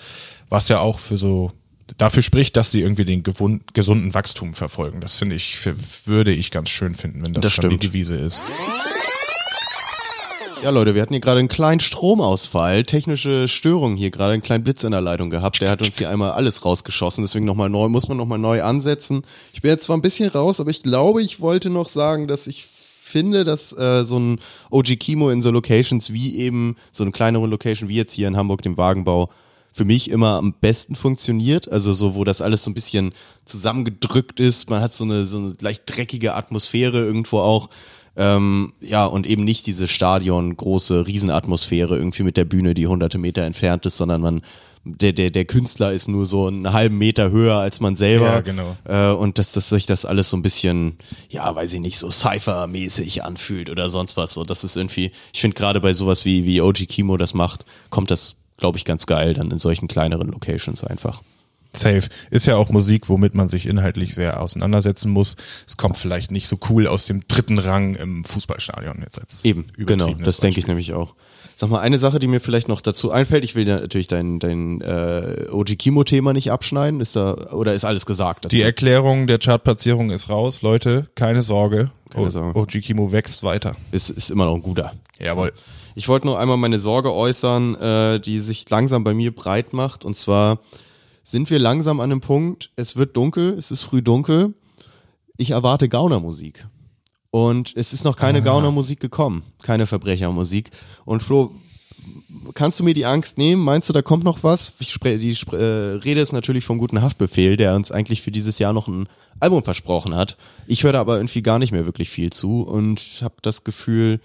Was ja auch für so dafür spricht, dass sie irgendwie den gesunden Wachstum verfolgen. Das finde ich, für, würde ich ganz schön finden, wenn das, Das dann die. Devise ist. Ja, Leute, wir hatten hier gerade einen kleinen Stromausfall, technische Störung hier gerade, einen kleinen Blitz in der Leitung gehabt. Der hat uns hier einmal alles rausgeschossen, deswegen nochmal neu, muss man nochmal neu ansetzen. Ich bin jetzt zwar ein bisschen raus, aber ich glaube, ich wollte noch sagen, dass ich finde, dass äh, so ein OG Kimo in so Locations wie eben so eine kleinere Location wie jetzt hier in Hamburg, dem Wagenbau, für mich immer am besten funktioniert. Also so, wo das alles so ein bisschen zusammengedrückt ist. Man hat so eine, so eine leicht dreckige Atmosphäre irgendwo auch. Ähm, ja, und eben nicht diese Stadion, große Riesenatmosphäre irgendwie mit der Bühne, die hunderte Meter entfernt ist, sondern man, der, der, der Künstler ist nur so einen halben Meter höher als man selber. Ja, genau. Äh, und dass, dass sich das alles so ein bisschen, ja, weiß ich nicht, so Cypher-mäßig anfühlt oder sonst was. So, das ist irgendwie, ich finde gerade bei sowas wie, wie OG Kimo das macht, kommt das, glaube ich, ganz geil dann in solchen kleineren Locations einfach. Safe. Ist ja auch Musik, womit man sich inhaltlich sehr auseinandersetzen muss. Es kommt vielleicht nicht so cool aus dem dritten Rang im Fußballstadion jetzt als Eben, genau, das denke ich nämlich auch. Sag mal, eine Sache, die mir vielleicht noch dazu einfällt, ich will ja natürlich dein, dein äh, OG Kimo-Thema nicht abschneiden, ist da, oder ist alles gesagt dazu? Die Erklärung der Chartplatzierung ist raus, Leute, keine Sorge. Keine Sorge. OG Kimo wächst weiter. ist, ist immer noch ein guter. Jawohl. Ich wollte nur einmal meine Sorge äußern, äh, die sich langsam bei mir breit macht. Und zwar sind wir langsam an einem Punkt, es wird dunkel, es ist früh dunkel. Ich erwarte Gaunermusik. Und es ist noch keine Gaunermusik gekommen, keine Verbrechermusik. Und Flo, kannst du mir die Angst nehmen? Meinst du, da kommt noch was? Ich die äh, Rede ist natürlich vom guten Haftbefehl, der uns eigentlich für dieses Jahr noch ein Album versprochen hat. Ich höre da aber irgendwie gar nicht mehr wirklich viel zu und habe das Gefühl,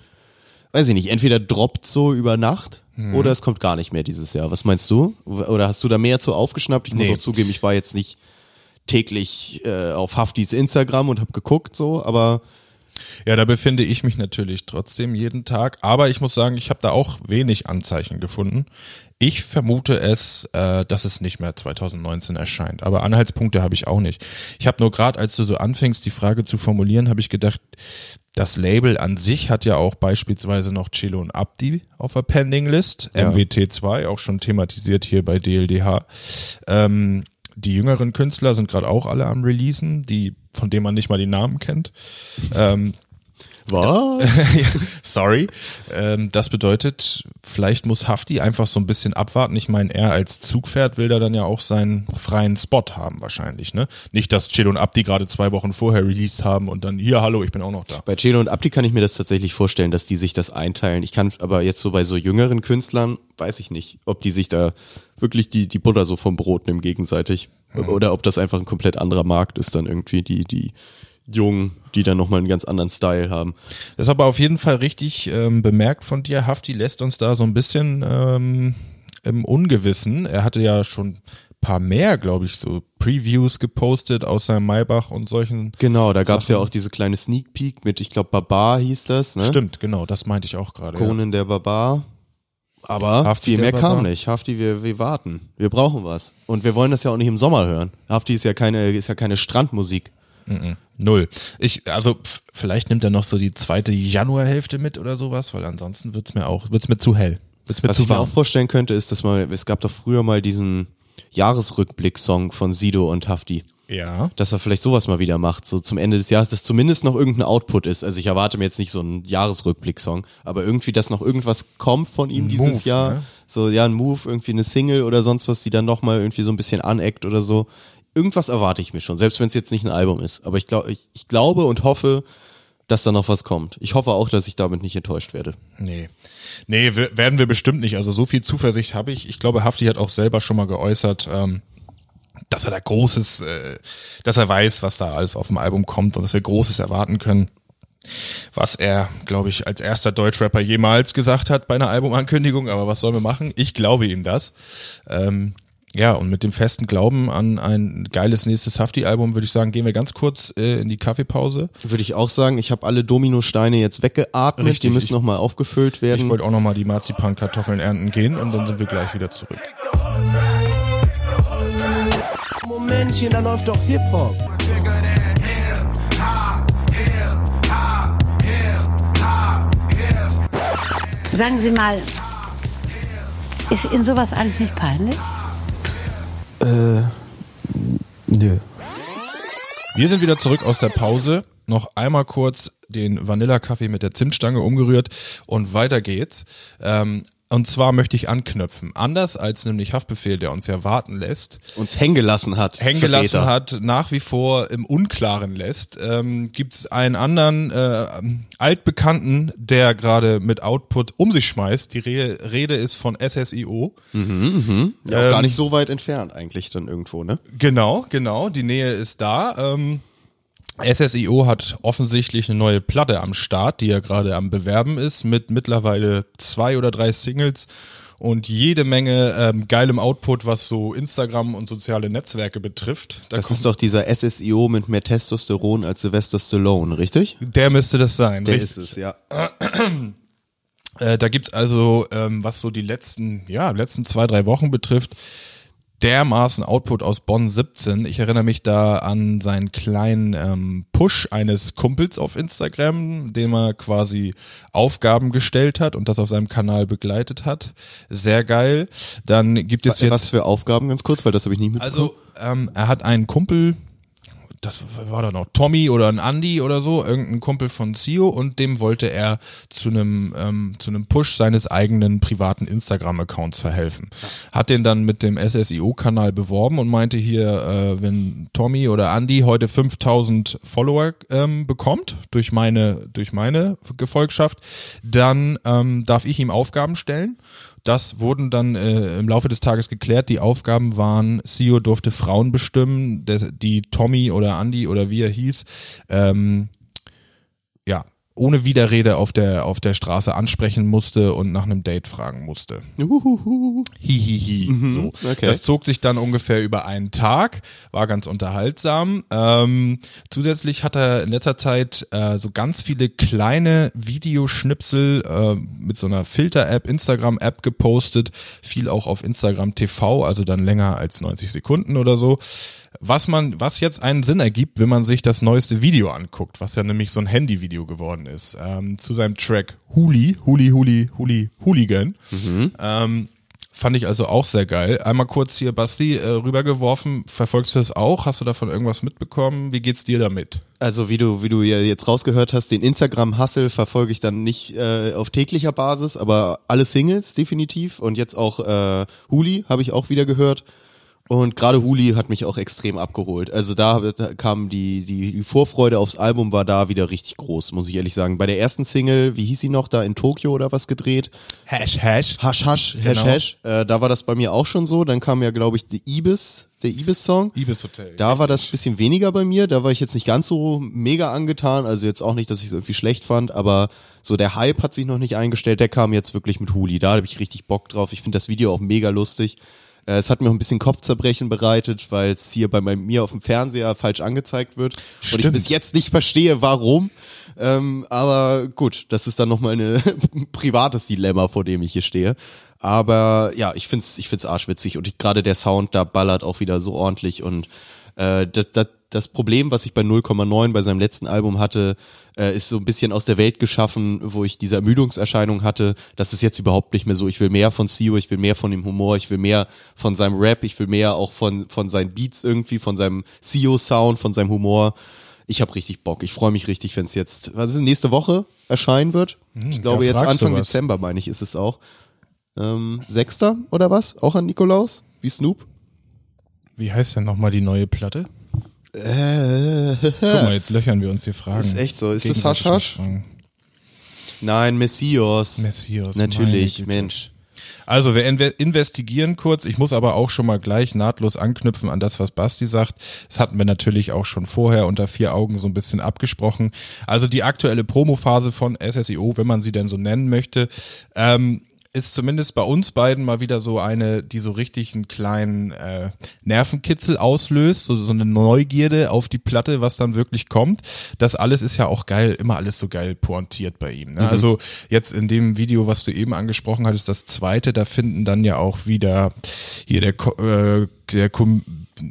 weiß ich nicht, entweder droppt so über Nacht Mhm. oder es kommt gar nicht mehr dieses Jahr. Was meinst du? Oder hast du da mehr zu aufgeschnappt? Ich muss Nee. auch zugeben, ich war jetzt nicht täglich äh, auf Haftis Instagram und habe geguckt so, aber Ja, da befinde ich mich natürlich trotzdem jeden Tag. Aber ich muss sagen, ich habe da auch wenig Anzeichen gefunden. Ich vermute es, äh, dass es nicht mehr 2019 erscheint. Aber Anhaltspunkte habe ich auch nicht. Ich habe nur gerade, als du so anfängst, die Frage zu formulieren, habe ich gedacht, das Label an sich hat ja auch beispielsweise noch Chelo und Abdi auf der Pending List. Ja. MWT2, auch schon thematisiert hier bei DLDH. Ähm, die jüngeren Künstler sind gerade auch alle am Releasen, die, von denen man nicht mal die Namen kennt. Ähm, was? Sorry. Ähm, das bedeutet, vielleicht muss Hafti einfach so ein bisschen abwarten. Ich meine, er als Zugpferd will da dann ja auch seinen freien Spot haben wahrscheinlich. Ne? Nicht, dass Chill und Abdi gerade zwei Wochen vorher released haben und dann, hier, hallo, ich bin auch noch da. Bei Chelo und Abdi kann ich mir das tatsächlich vorstellen, dass die sich das einteilen. Ich kann aber jetzt so bei so jüngeren Künstlern, weiß ich nicht, ob die sich da wirklich die, die Butter so vom Brot nehmen gegenseitig. Oder ob das einfach ein komplett anderer Markt ist dann irgendwie, die, die Jungen, die dann nochmal einen ganz anderen Style haben. Das ist aber auf jeden Fall richtig ähm, bemerkt von dir. Hafti lässt uns da so ein bisschen ähm, im Ungewissen. Er hatte ja schon paar mehr, glaube ich, so Previews gepostet aus seinem Maybach und solchen. Genau, da gab's ja auch diese kleine Sneak Peek mit, ich glaube, Barbar hieß das, ne? Stimmt, genau, das meinte ich auch gerade. Ja. Conan der Barbar. Aber Hafti viel mehr kam nicht. Hafti, wir, wir warten. Wir brauchen was. Und wir wollen das ja auch nicht im Sommer hören. Hafti ist ja keine, ist ja keine Strandmusik. Null. Ich, also vielleicht nimmt er noch so die zweite Januarhälfte mit oder sowas, weil ansonsten wird's mir auch, wird's mir zu hell. Wird's mir Was zu ich mir warm. auch vorstellen könnte, ist, dass mal, es gab doch früher mal diesen Jahresrückblick-Song von Sido und Hafti. Ja. Dass er vielleicht sowas mal wieder macht, so zum Ende des Jahres, dass zumindest noch irgendein Output ist. Also ich erwarte mir jetzt nicht so einen Jahresrückblick-Song, aber irgendwie, dass noch irgendwas kommt von ihm Ein dieses Move, Jahr. ne? So, ja, ein Move, irgendwie eine Single oder sonst was, die dann noch mal irgendwie so ein bisschen aneckt oder so. Irgendwas erwarte ich mir schon, selbst wenn es jetzt nicht ein Album ist. Aber ich, glaub, ich, ich glaube und hoffe, dass da noch was kommt. Ich hoffe auch, dass ich damit nicht enttäuscht werde. Nee. Nee, werden wir bestimmt nicht. Also so viel Zuversicht habe ich. Ich glaube, Hafti hat auch selber schon mal geäußert, ähm, dass er da Großes, äh, dass er weiß, was da alles auf dem Album kommt und dass wir Großes erwarten können. Was er, glaube ich, als erster Deutschrapper jemals gesagt hat bei einer Albumankündigung, aber was sollen wir machen? Ich glaube ihm das. Ähm, ja, und mit dem festen Glauben an ein geiles nächstes Hafti-Album würde ich sagen, gehen wir ganz kurz äh, in die Kaffeepause. Würde ich auch sagen, ich habe alle Dominosteine jetzt weggeatmet, Richtig, die müssen nochmal aufgefüllt werden. Ich wollte auch nochmal die Marzipankartoffeln ernten gehen und dann sind wir gleich wieder zurück. Momentchen, da läuft doch Hip-Hop. Sagen Sie mal, ist Ihnen sowas eigentlich nicht peinlich? Äh, nö. Wir sind wieder zurück aus der Pause. Noch einmal kurz den Vanillakaffee mit der Zimtstange umgerührt und weiter geht's. Ähm, und zwar möchte ich anknüpfen. Anders als nämlich Haftbefehl, der uns ja warten lässt, uns hängen gelassen hat. hängen gelassen hat, nach wie vor im Unklaren lässt, ähm, gibt es einen anderen äh, altbekannten, der gerade mit Output um sich schmeißt. Die Re Rede ist von SSIO. Ja, auch Ähm, gar nicht so weit entfernt eigentlich dann irgendwo, ne? Genau, genau, die Nähe ist da. Ähm, SSIO hat offensichtlich eine neue Platte am Start, die ja gerade am Bewerben ist, mit mittlerweile zwei oder drei Singles und jede Menge ähm, geilem Output, was so Instagram und soziale Netzwerke betrifft. Da Das ist doch dieser SSIO mit mehr Testosteron als Sylvester Stallone, richtig? der müsste das sein. Der richtig. ist es, ja. Äh, da gibt's also, ähm, was so die letzten, ja, letzten zwei, drei Wochen betrifft, dermaßen Output aus Bonn 17. Ich erinnere mich da an seinen kleinen ähm, Push eines Kumpels auf Instagram, dem er quasi Aufgaben gestellt hat und das auf seinem Kanal begleitet hat. Sehr geil. Dann gibt es jetzt Was für Aufgaben ganz kurz, weil das habe ich nicht mitbekommen. also ähm, er hat einen Kumpel, das war da noch Tommy oder ein Andy oder so, irgendein Kumpel von Sio und dem wollte er zu einem ähm, zu einem Push seines eigenen privaten Instagram-Accounts verhelfen. Hat den dann mit dem SSIO-Kanal beworben und meinte hier, äh, wenn Tommy oder Andy heute 5000 Follower ähm, bekommt durch meine durch meine Gefolgschaft, dann ähm, darf ich ihm Aufgaben stellen. Das wurden dann äh, im Laufe des Tages geklärt. Die Aufgaben waren, CEO durfte Frauen bestimmen, des, die Tommy oder Andy oder wie er hieß, ähm, ja, ohne Widerrede auf der, auf der Straße ansprechen musste und nach einem Date fragen musste. Uhuhu. Hihihi. so. okay. Das zog sich dann ungefähr über einen Tag, war ganz unterhaltsam. Ähm, zusätzlich hat er in letzter Zeit äh, so ganz viele kleine Videoschnipsel äh, mit so einer Filter-App, Instagram-App gepostet, viel auch auf Instagram TV, also dann länger als 90 Sekunden oder so. Was man, was jetzt einen Sinn ergibt, wenn man sich das neueste Video anguckt, was ja nämlich so ein Handyvideo geworden ist, ähm, zu seinem Track Huli, Huli, Huli, Huli, Hooligan. Ähm, fand ich also auch sehr geil. Einmal kurz hier, Basti, äh, rübergeworfen. Verfolgst du das auch? Hast du davon irgendwas mitbekommen? Wie geht's dir damit? Also wie du, wie du ja jetzt rausgehört hast, den Instagram-Hustle verfolge ich dann nicht äh, auf täglicher Basis, aber alle Singles definitiv und jetzt auch äh, Huli habe ich auch wieder gehört. Und gerade Huli hat mich auch extrem abgeholt. Also da, da kam die, die, die Vorfreude aufs Album war da wieder richtig groß, muss ich ehrlich sagen. Bei der ersten Single, wie hieß sie noch, da in Tokio oder was gedreht? Hash, Hash. Hash, Hash, Hash, Genau. Hash. Äh, da war das bei mir auch schon so. Dann kam ja, glaube ich, die Ibis, der Ibis-Song. Ibis Hotel. Da war das bisschen weniger bei mir, da war ich jetzt nicht ganz so mega angetan, also jetzt auch nicht, dass ich es irgendwie schlecht fand, aber so der Hype hat sich noch nicht eingestellt, der kam jetzt wirklich mit Huli, da habe ich richtig Bock drauf. Ich finde das Video auch mega lustig. Äh, Es hat mir auch ein bisschen Kopfzerbrechen bereitet, weil es hier bei mir auf dem Fernseher falsch angezeigt wird und ich Stimmt. bis jetzt nicht verstehe, warum. Ähm, aber gut, das ist dann nochmal ein privates Dilemma, vor dem ich hier stehe. Aber ja, ich find's, ich find's arschwitzig und gerade der Sound da ballert auch wieder so ordentlich und äh, das, das, das Problem, was ich bei 0,9 bei seinem letzten Album hatte, äh, ist so ein bisschen aus der Welt geschaffen, wo ich diese Ermüdungserscheinung hatte. Das ist jetzt überhaupt nicht mehr so. Ich will mehr von Sio, ich will mehr von dem Humor, ich will mehr von seinem Rap, ich will mehr auch von, von seinen Beats irgendwie, von seinem Sio-Sound, von seinem Humor. Ich habe richtig Bock. Ich freue mich richtig, wenn es jetzt, was ist nächste Woche erscheinen wird. ich glaube jetzt Anfang. Dezember, meine ich, ist es auch. Ähm, Sechster oder was? Auch an Nikolaus? Wie Snoop? Wie heißt denn nochmal die neue Platte? Äh, Guck mal, jetzt löchern wir uns hier Fragen. Ist echt so. Ist das Hasch Hasch? Nein, Messias. Messias. meine Natürlich. Mensch. Also wir inve investigieren kurz. Ich muss aber auch schon mal gleich nahtlos anknüpfen an das, was Basti sagt. Das hatten wir natürlich auch schon vorher unter vier Augen so ein bisschen abgesprochen. Also die aktuelle Promophase von SSIO, wenn man sie denn so nennen möchte, ähm, ist zumindest bei uns beiden mal wieder so eine, die so richtig einen kleinen äh, Nervenkitzel auslöst, so, so eine Neugierde auf die Platte, was dann wirklich kommt. Das alles ist ja auch geil, immer alles so geil pointiert bei ihm. Ne? Mhm. Also jetzt in dem Video, was du eben angesprochen hattest, das zweite, da finden dann ja auch wieder hier der, äh, der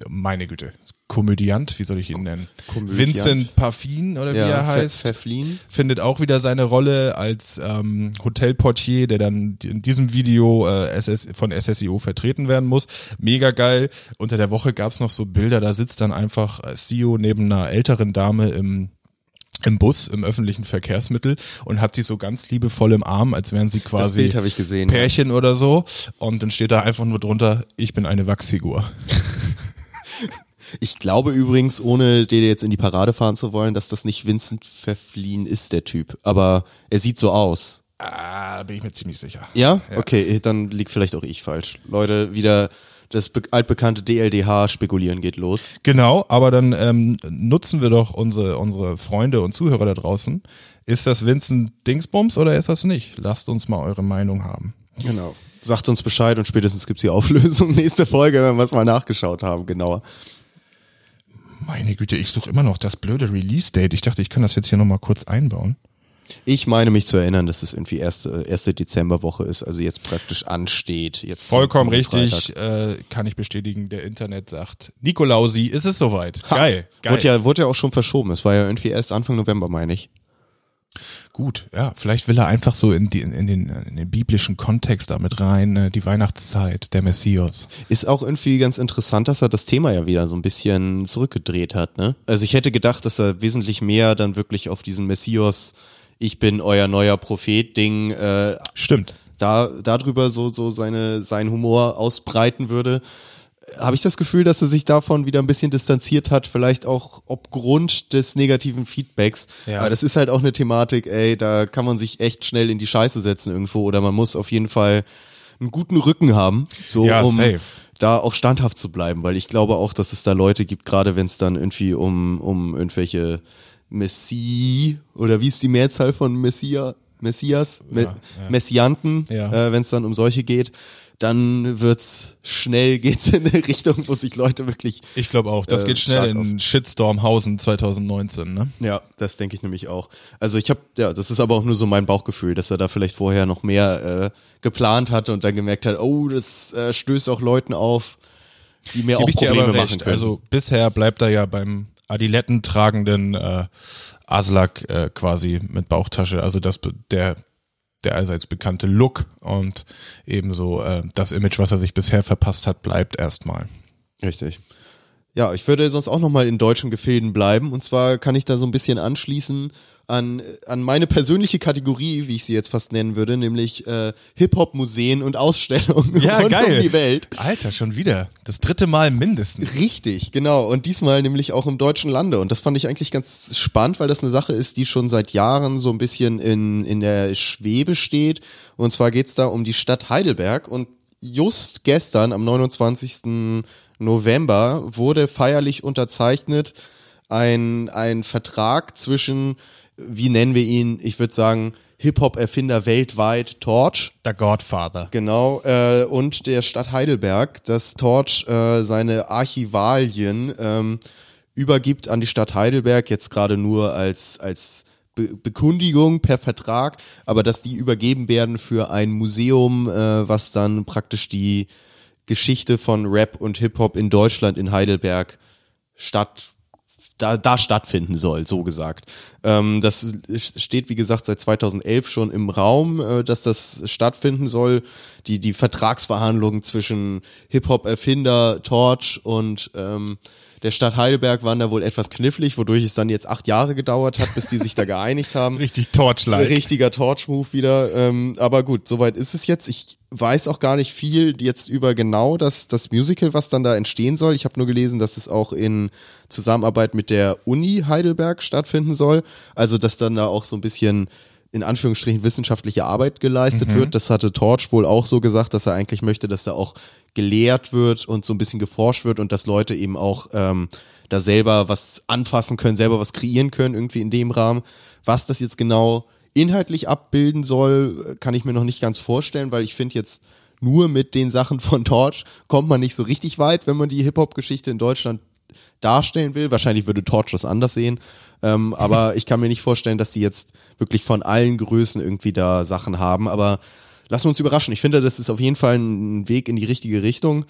meine Güte, Komödiant, wie soll ich ihn nennen? Komödiant. Vincent Parfin oder wie ja, er heißt. Pfefflin. Findet auch wieder seine Rolle als ähm, Hotelportier, der dann in diesem Video äh, SS, von SSIO vertreten werden muss. Mega geil. Unter der Woche gab's noch so Bilder, da sitzt dann einfach CEO neben einer älteren Dame im im Bus, im öffentlichen Verkehrsmittel und hat sie so ganz liebevoll im Arm, als wären sie quasi das ich gesehen, Pärchen ja. oder so. Und dann steht da einfach nur drunter, ich bin eine Wachsfigur. Ich glaube übrigens, ohne dir jetzt in die Parade fahren zu wollen, dass das nicht Vincent Pfefflin ist, der Typ. Aber er sieht so aus. Ah, bin ich mir ziemlich sicher. Ja? ja? Okay, dann liegt vielleicht auch ich falsch. Leute, wieder das altbekannte DLDH spekulieren geht los. Genau, aber dann ähm, nutzen wir doch unsere, unsere Freunde und Zuhörer da draußen. Ist das Vincent Dingsbums oder ist das nicht? Lasst uns mal eure Meinung haben. Genau. Sagt uns Bescheid und spätestens gibt's die Auflösung nächste Folge, wenn wir es mal nachgeschaut haben, genauer. Meine Güte, ich suche immer noch das blöde Release-Date. Ich dachte, ich kann das jetzt hier nochmal kurz einbauen. Ich meine mich zu erinnern, dass es irgendwie erste, erste Dezemberwoche ist, also jetzt praktisch ansteht. Jetzt Vollkommen richtig, äh, kann ich bestätigen. Der Internet sagt, Nikolausi, ist es soweit. Ha, geil, geil. Wurde ja, wurde ja auch schon verschoben. Es war ja irgendwie erst Anfang November, meine ich. Gut, ja, vielleicht will er einfach so in, die, in, den, in den biblischen Kontext damit rein, äh, die Weihnachtszeit, der Messias. Ist auch irgendwie ganz interessant, dass er das Thema ja wieder so ein bisschen zurückgedreht hat, ne? Also ich hätte gedacht, dass er wesentlich mehr dann wirklich auf diesen Messias, ich bin euer neuer Prophet-Ding, äh, Stimmt. Da, darüber so, so seine, seinen Humor ausbreiten würde habe ich das Gefühl, dass er sich davon wieder ein bisschen distanziert hat, vielleicht auch aufgrund des negativen Feedbacks. Ja. Aber das ist halt auch eine Thematik, ey, da kann man sich echt schnell in die Scheiße setzen irgendwo oder man muss auf jeden Fall einen guten Rücken haben, so ja, um safe. da auch standhaft zu bleiben, weil ich glaube auch, dass es da Leute gibt, gerade wenn es dann irgendwie um um irgendwelche Messi oder wie ist die Mehrzahl von Messia, Messias, ja, Me. Messianten, äh, wenn es dann um solche geht, dann wird's schnell geht's in eine Richtung, wo sich Leute wirklich. Ich glaube auch, das äh, geht schnell in Shitstormhausen 2019, ne? Ja, das denke ich nämlich auch. Also ich habe, ja, das ist aber auch nur so mein Bauchgefühl, dass er da vielleicht vorher noch mehr äh, geplant hatte und dann gemerkt hat, oh, das äh, stößt auch Leuten auf, die mir Gib auch Probleme machen können. Also bisher bleibt er ja beim Adiletten tragenden äh, Aslak äh, quasi mit Bauchtasche. Also das der der allseits bekannte Look und ebenso äh, das Image, was er sich bisher verpasst hat, bleibt erstmal. Richtig. Ja, ich würde sonst auch nochmal in deutschen Gefilden bleiben. Und zwar kann ich da so ein bisschen anschließen an, an meine persönliche Kategorie, wie ich sie jetzt fast nennen würde, nämlich äh, Hip-Hop-Museen und Ausstellungen ja, rund geil. um die Welt. Alter, schon wieder. Das dritte Mal mindestens. Richtig, genau. Und diesmal nämlich auch im deutschen Lande. Und das fand ich eigentlich ganz spannend, weil das eine Sache ist, die schon seit Jahren so ein bisschen in, in der Schwebe steht. Und zwar geht's da um die Stadt Heidelberg. Und just gestern, am 29. November wurde feierlich unterzeichnet ein, ein Vertrag zwischen, wie nennen wir ihn, ich würde sagen, Hip-Hop-Erfinder weltweit, Torch. Der Godfather. Genau, äh, und der Stadt Heidelberg, dass Torch äh, seine Archivalien ähm, übergibt an die Stadt Heidelberg, jetzt gerade nur als, als Be Bekundigung per Vertrag, aber dass die übergeben werden für ein Museum, äh, was dann praktisch die Geschichte von Rap und Hip-Hop in Deutschland in Heidelberg statt da, da stattfinden soll, so gesagt. Ähm, das steht, wie gesagt, seit 2011 schon im Raum, äh, dass das stattfinden soll. Die, die Vertragsverhandlungen zwischen Hip-Hop-Erfinder Torch und ähm, der Stadt Heidelberg waren da wohl etwas knifflig, wodurch es dann jetzt acht Jahre gedauert hat, bis die sich da geeinigt haben. Richtig Torchlight. Richtiger Torch-Move wieder. Ähm, aber gut, soweit ist es jetzt. Ich weiß auch gar nicht viel jetzt über genau das, das Musical, was dann da entstehen soll. Ich habe nur gelesen, dass es auch in Zusammenarbeit mit der Uni Heidelberg stattfinden soll. Also, dass dann da auch so ein bisschen in Anführungsstrichen wissenschaftliche Arbeit geleistet Mhm. wird. Das hatte Torch wohl auch so gesagt, dass er eigentlich möchte, dass da auch gelehrt wird und so ein bisschen geforscht wird und dass Leute eben auch ähm, da selber was anfassen können, selber was kreieren können, irgendwie in dem Rahmen. Was das jetzt genau inhaltlich abbilden soll, kann ich mir noch nicht ganz vorstellen, weil ich finde jetzt nur mit den Sachen von Torch kommt man nicht so richtig weit, wenn man die Hip-Hop-Geschichte in Deutschland darstellen will. Wahrscheinlich würde Torch das anders sehen. Ähm, aber ich kann mir nicht vorstellen, dass die jetzt wirklich von allen Größen irgendwie da Sachen haben. Aber lassen wir uns überraschen. Ich finde, das ist auf jeden Fall ein Weg in die richtige Richtung.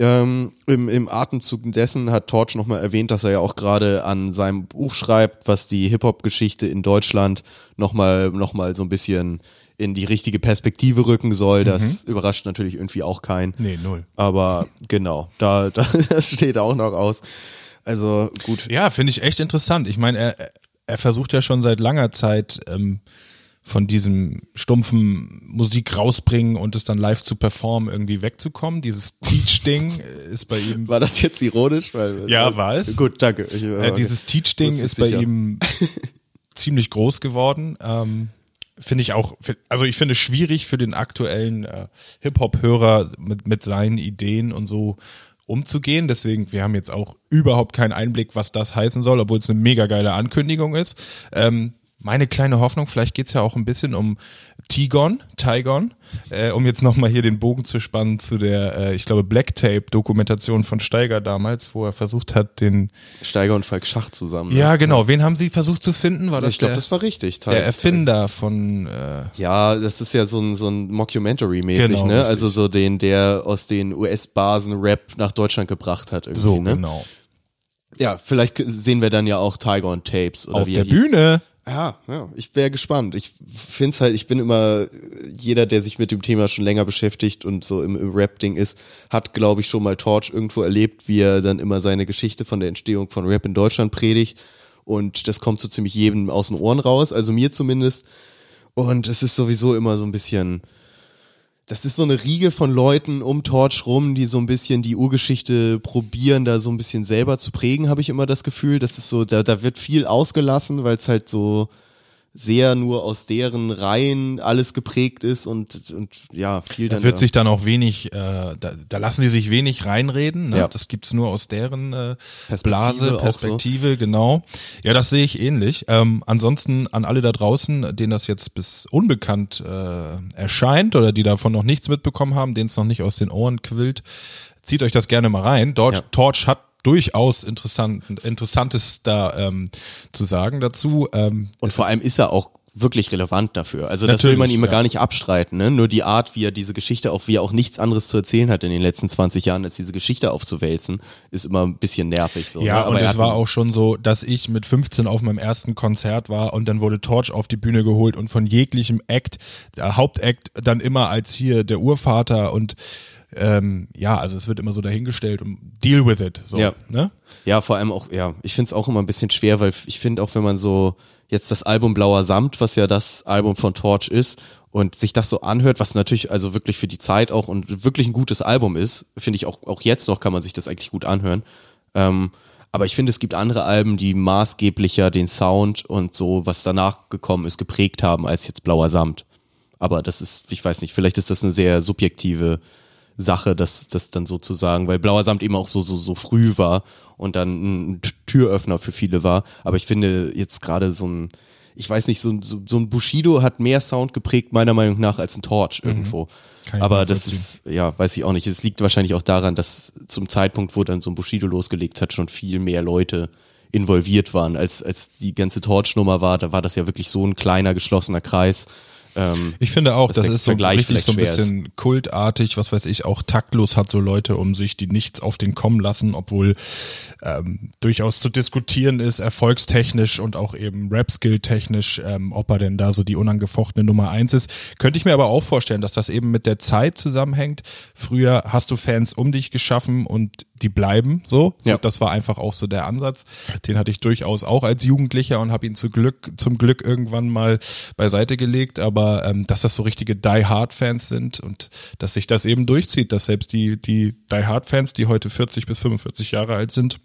Ähm, im, Im Atemzug dessen hat Torch nochmal erwähnt, dass er ja auch gerade an seinem Buch schreibt, was die Hip-Hop-Geschichte in Deutschland nochmal noch mal so ein bisschen in die richtige Perspektive rücken soll. Das überrascht natürlich irgendwie auch keinen. Nee, null. Aber genau, da, da das steht auch noch aus. Also gut. Ja, finde ich echt interessant. Ich meine, er, er versucht ja schon seit langer Zeit ähm, von diesem stumpfen Musik rausbringen und es dann live zu performen irgendwie wegzukommen. Dieses Teach-Ding ist bei ihm. War das jetzt ironisch? Weil, Ja, war es. Gut, danke. Ich, Äh, dieses Teach-Ding ist bei sicher. ihm ziemlich groß geworden. Ähm, finde ich auch, also ich finde es schwierig für den aktuellen äh, Hip-Hop-Hörer mit, mit seinen Ideen und so umzugehen. Deswegen, wir haben jetzt auch überhaupt keinen Einblick, was das heißen soll, obwohl es eine mega geile Ankündigung ist. Ähm, meine kleine Hoffnung, vielleicht geht's ja auch ein bisschen um Tigon, Tigon, äh, um jetzt nochmal hier den Bogen zu spannen zu der, äh, ich glaube, Black Tape-Dokumentation von Steiger damals, wo er versucht hat, den Steiger und Falk Schach zusammen. ne? ja, genau. Wen haben Sie versucht zu finden? War das ich glaube, das war richtig. der Erfinder von äh, Ja, das ist ja so ein, so ein Mockumentary-mäßig, Genau, ne? richtig. Also so den, der aus den US-Basen Rap nach Deutschland gebracht hat irgendwie, so ne? genau Ja, vielleicht sehen wir dann ja auch Tiger on Tapes oder auf wie der er hieß. Bühne. Ja, ja, ich wäre gespannt. Ich find's halt, ich bin immer, jeder, der sich mit dem Thema schon länger beschäftigt und so im, im Rap-Ding ist, hat, glaube ich, schon mal Torch irgendwo erlebt, wie er dann immer seine Geschichte von der Entstehung von Rap in Deutschland predigt. Und das kommt so ziemlich jedem aus den Ohren raus, also mir zumindest. Und es ist sowieso immer so ein bisschen, das ist so eine Riege von Leuten um Torch rum, die so ein bisschen die Urgeschichte probieren, da so ein bisschen selber zu prägen, habe ich immer das Gefühl. Das ist so, da, da wird viel ausgelassen, weil es halt so sehr nur aus deren Reihen alles geprägt ist und, und ja, viel Da dann. wird da- sich dann auch wenig, äh, da, da lassen die sich wenig reinreden. Ne? Ja. Das gibt's nur aus deren äh, Perspektive Blase, Perspektive, genau. Ja, das sehe ich ähnlich. Ähm, ansonsten an alle da draußen, denen das jetzt bis unbekannt äh, erscheint oder die davon noch nichts mitbekommen haben, denen es noch nicht aus den Ohren quillt, zieht euch das gerne mal rein. Dort, Ja. Torch hat durchaus interessant, Interessantes da ähm, zu sagen dazu. Ähm, Und vor allem ist er auch wirklich relevant dafür. Also das will man ihm ja. gar nicht abstreiten. Ne? Nur die Art, wie er diese Geschichte, auch wie er auch nichts anderes zu erzählen hat in den letzten 20 Jahren, als diese Geschichte aufzuwälzen, ist immer ein bisschen nervig. So, Ja, ne? Aber und es war auch schon so, dass ich mit 15 auf meinem ersten Konzert war und dann wurde Torch auf die Bühne geholt und von jeglichem Act, der Hauptact dann immer als hier der Urvater und ähm, ja, also es wird immer so dahingestellt und deal with it. So, Ja. ne? Ja, vor allem auch, ja, ich find's auch immer ein bisschen schwer, weil ich finde auch, wenn man so jetzt das Album Blauer Samt, was ja das Album von Torch ist, und sich das so anhört, was natürlich also wirklich für die Zeit auch und wirklich ein gutes Album ist, finde ich auch, auch jetzt noch kann man sich das eigentlich gut anhören. Ähm, aber ich finde, es gibt andere Alben, die maßgeblicher den Sound und so, was danach gekommen ist, geprägt haben als jetzt Blauer Samt. Aber das ist, ich weiß nicht, vielleicht ist das eine sehr subjektive Sache, das, das dann sozusagen, weil Blauer Samt eben auch so, so, so früh war und dann ein Türöffner für viele war. Aber ich finde jetzt gerade so ein, ich weiß nicht, so, ein- so, so ein Bushido hat mehr Sound geprägt, meiner Meinung nach, als ein Torch irgendwo. Mhm. Kann ich Aber das ist, ja, weiß ich auch nicht. Es liegt wahrscheinlich auch daran, dass zum Zeitpunkt, wo dann so ein Bushido losgelegt hat, schon viel mehr Leute involviert waren, als, als die ganze Torch-Nummer war. Da war das ja wirklich so ein kleiner, geschlossener Kreis. Ähm, Ich finde auch, das ist so richtig so ein schwer ist. bisschen kultartig, was weiß ich, auch taktlos hat so Leute um sich, die nichts auf den kommen lassen, obwohl ähm, durchaus zu diskutieren ist, erfolgstechnisch und auch eben Rap-Skill-technisch, ähm, ob er denn da so die unangefochtene Nummer eins ist. Könnte ich mir aber auch vorstellen, dass das eben mit der Zeit zusammenhängt. Früher hast du Fans um dich geschaffen und die bleiben so. so Ja. Das war einfach auch so der Ansatz. Den hatte ich durchaus auch als Jugendlicher und habe ihn zu Glück, zum Glück irgendwann mal beiseite gelegt. Aber ähm, dass das so richtige Die Hard Fans sind und dass sich das eben durchzieht, dass selbst die die Die Hard Fans, die heute 40 bis 45 Jahre alt sind,